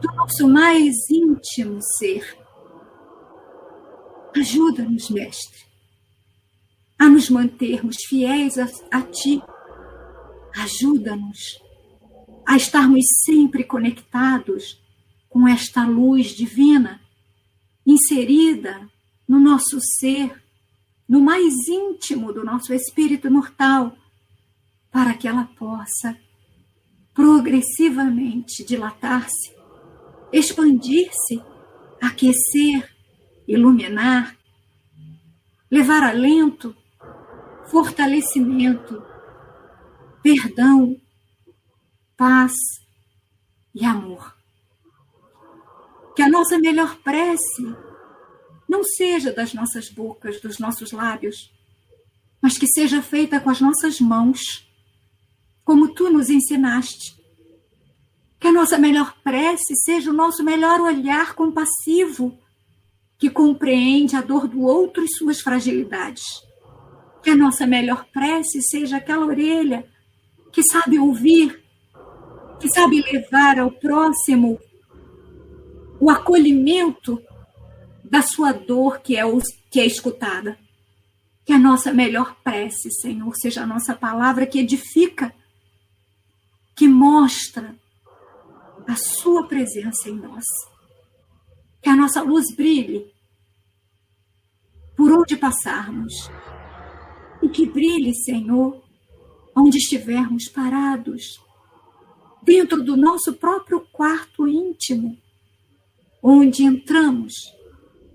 do nosso mais íntimo ser. Ajuda-nos, Mestre, a nos mantermos fiéis a, a Ti. Ajuda-nos a estarmos sempre conectados com esta luz divina inserida no nosso ser, no mais íntimo do nosso espírito mortal, para que ela possa progressivamente dilatar-se, expandir-se, aquecer, iluminar, levar alento, fortalecimento, perdão, paz e amor. Que a nossa melhor prece não seja das nossas bocas, dos nossos lábios, mas que seja feita com as nossas mãos, como tu nos ensinaste. Que a nossa melhor prece seja o nosso melhor olhar compassivo, que compreende a dor do outro e suas fragilidades. Que a nossa melhor prece seja aquela orelha que sabe ouvir, que sabe levar ao próximo o acolhimento da sua dor que é, que é escutada. Que a nossa melhor prece, Senhor, seja a nossa palavra que edifica, que mostra a Sua presença em nós. Que a nossa luz brilhe por onde passarmos. E que brilhe, Senhor, onde estivermos parados, dentro do nosso próprio quarto íntimo, onde entramos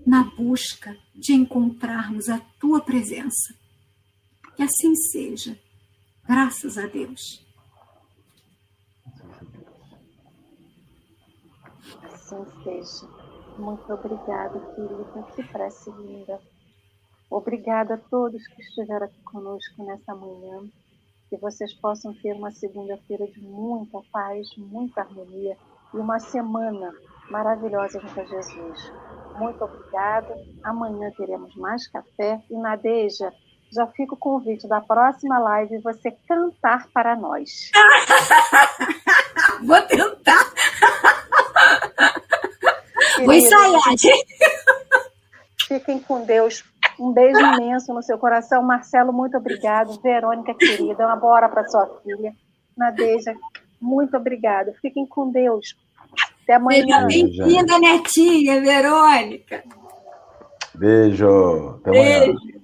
na busca de encontrarmos a tua presença. Que assim seja, graças a Deus. Assim seja. Muito obrigada, querida. Que prece linda. Obrigada a todos que estiveram aqui conosco nessa manhã. Que vocês possam ter uma segunda-feira de muita paz, muita harmonia e uma semana maravilhosa junto a Jesus. Muito obrigada. Amanhã teremos mais café. E Nadeja, já fica o convite da próxima live você cantar para nós. [laughs] Vou tentar. [laughs] Vou ensaiar, Fiquem com Deus. Um beijo imenso no seu coração. Marcelo, muito obrigado. Verônica, querida, uma boa hora para sua filha. Nadeja, muito obrigada. Fiquem com Deus. Até amanhã. Bem-vinda, netinha, Verônica. Beijo. Até amanhã. Beijo.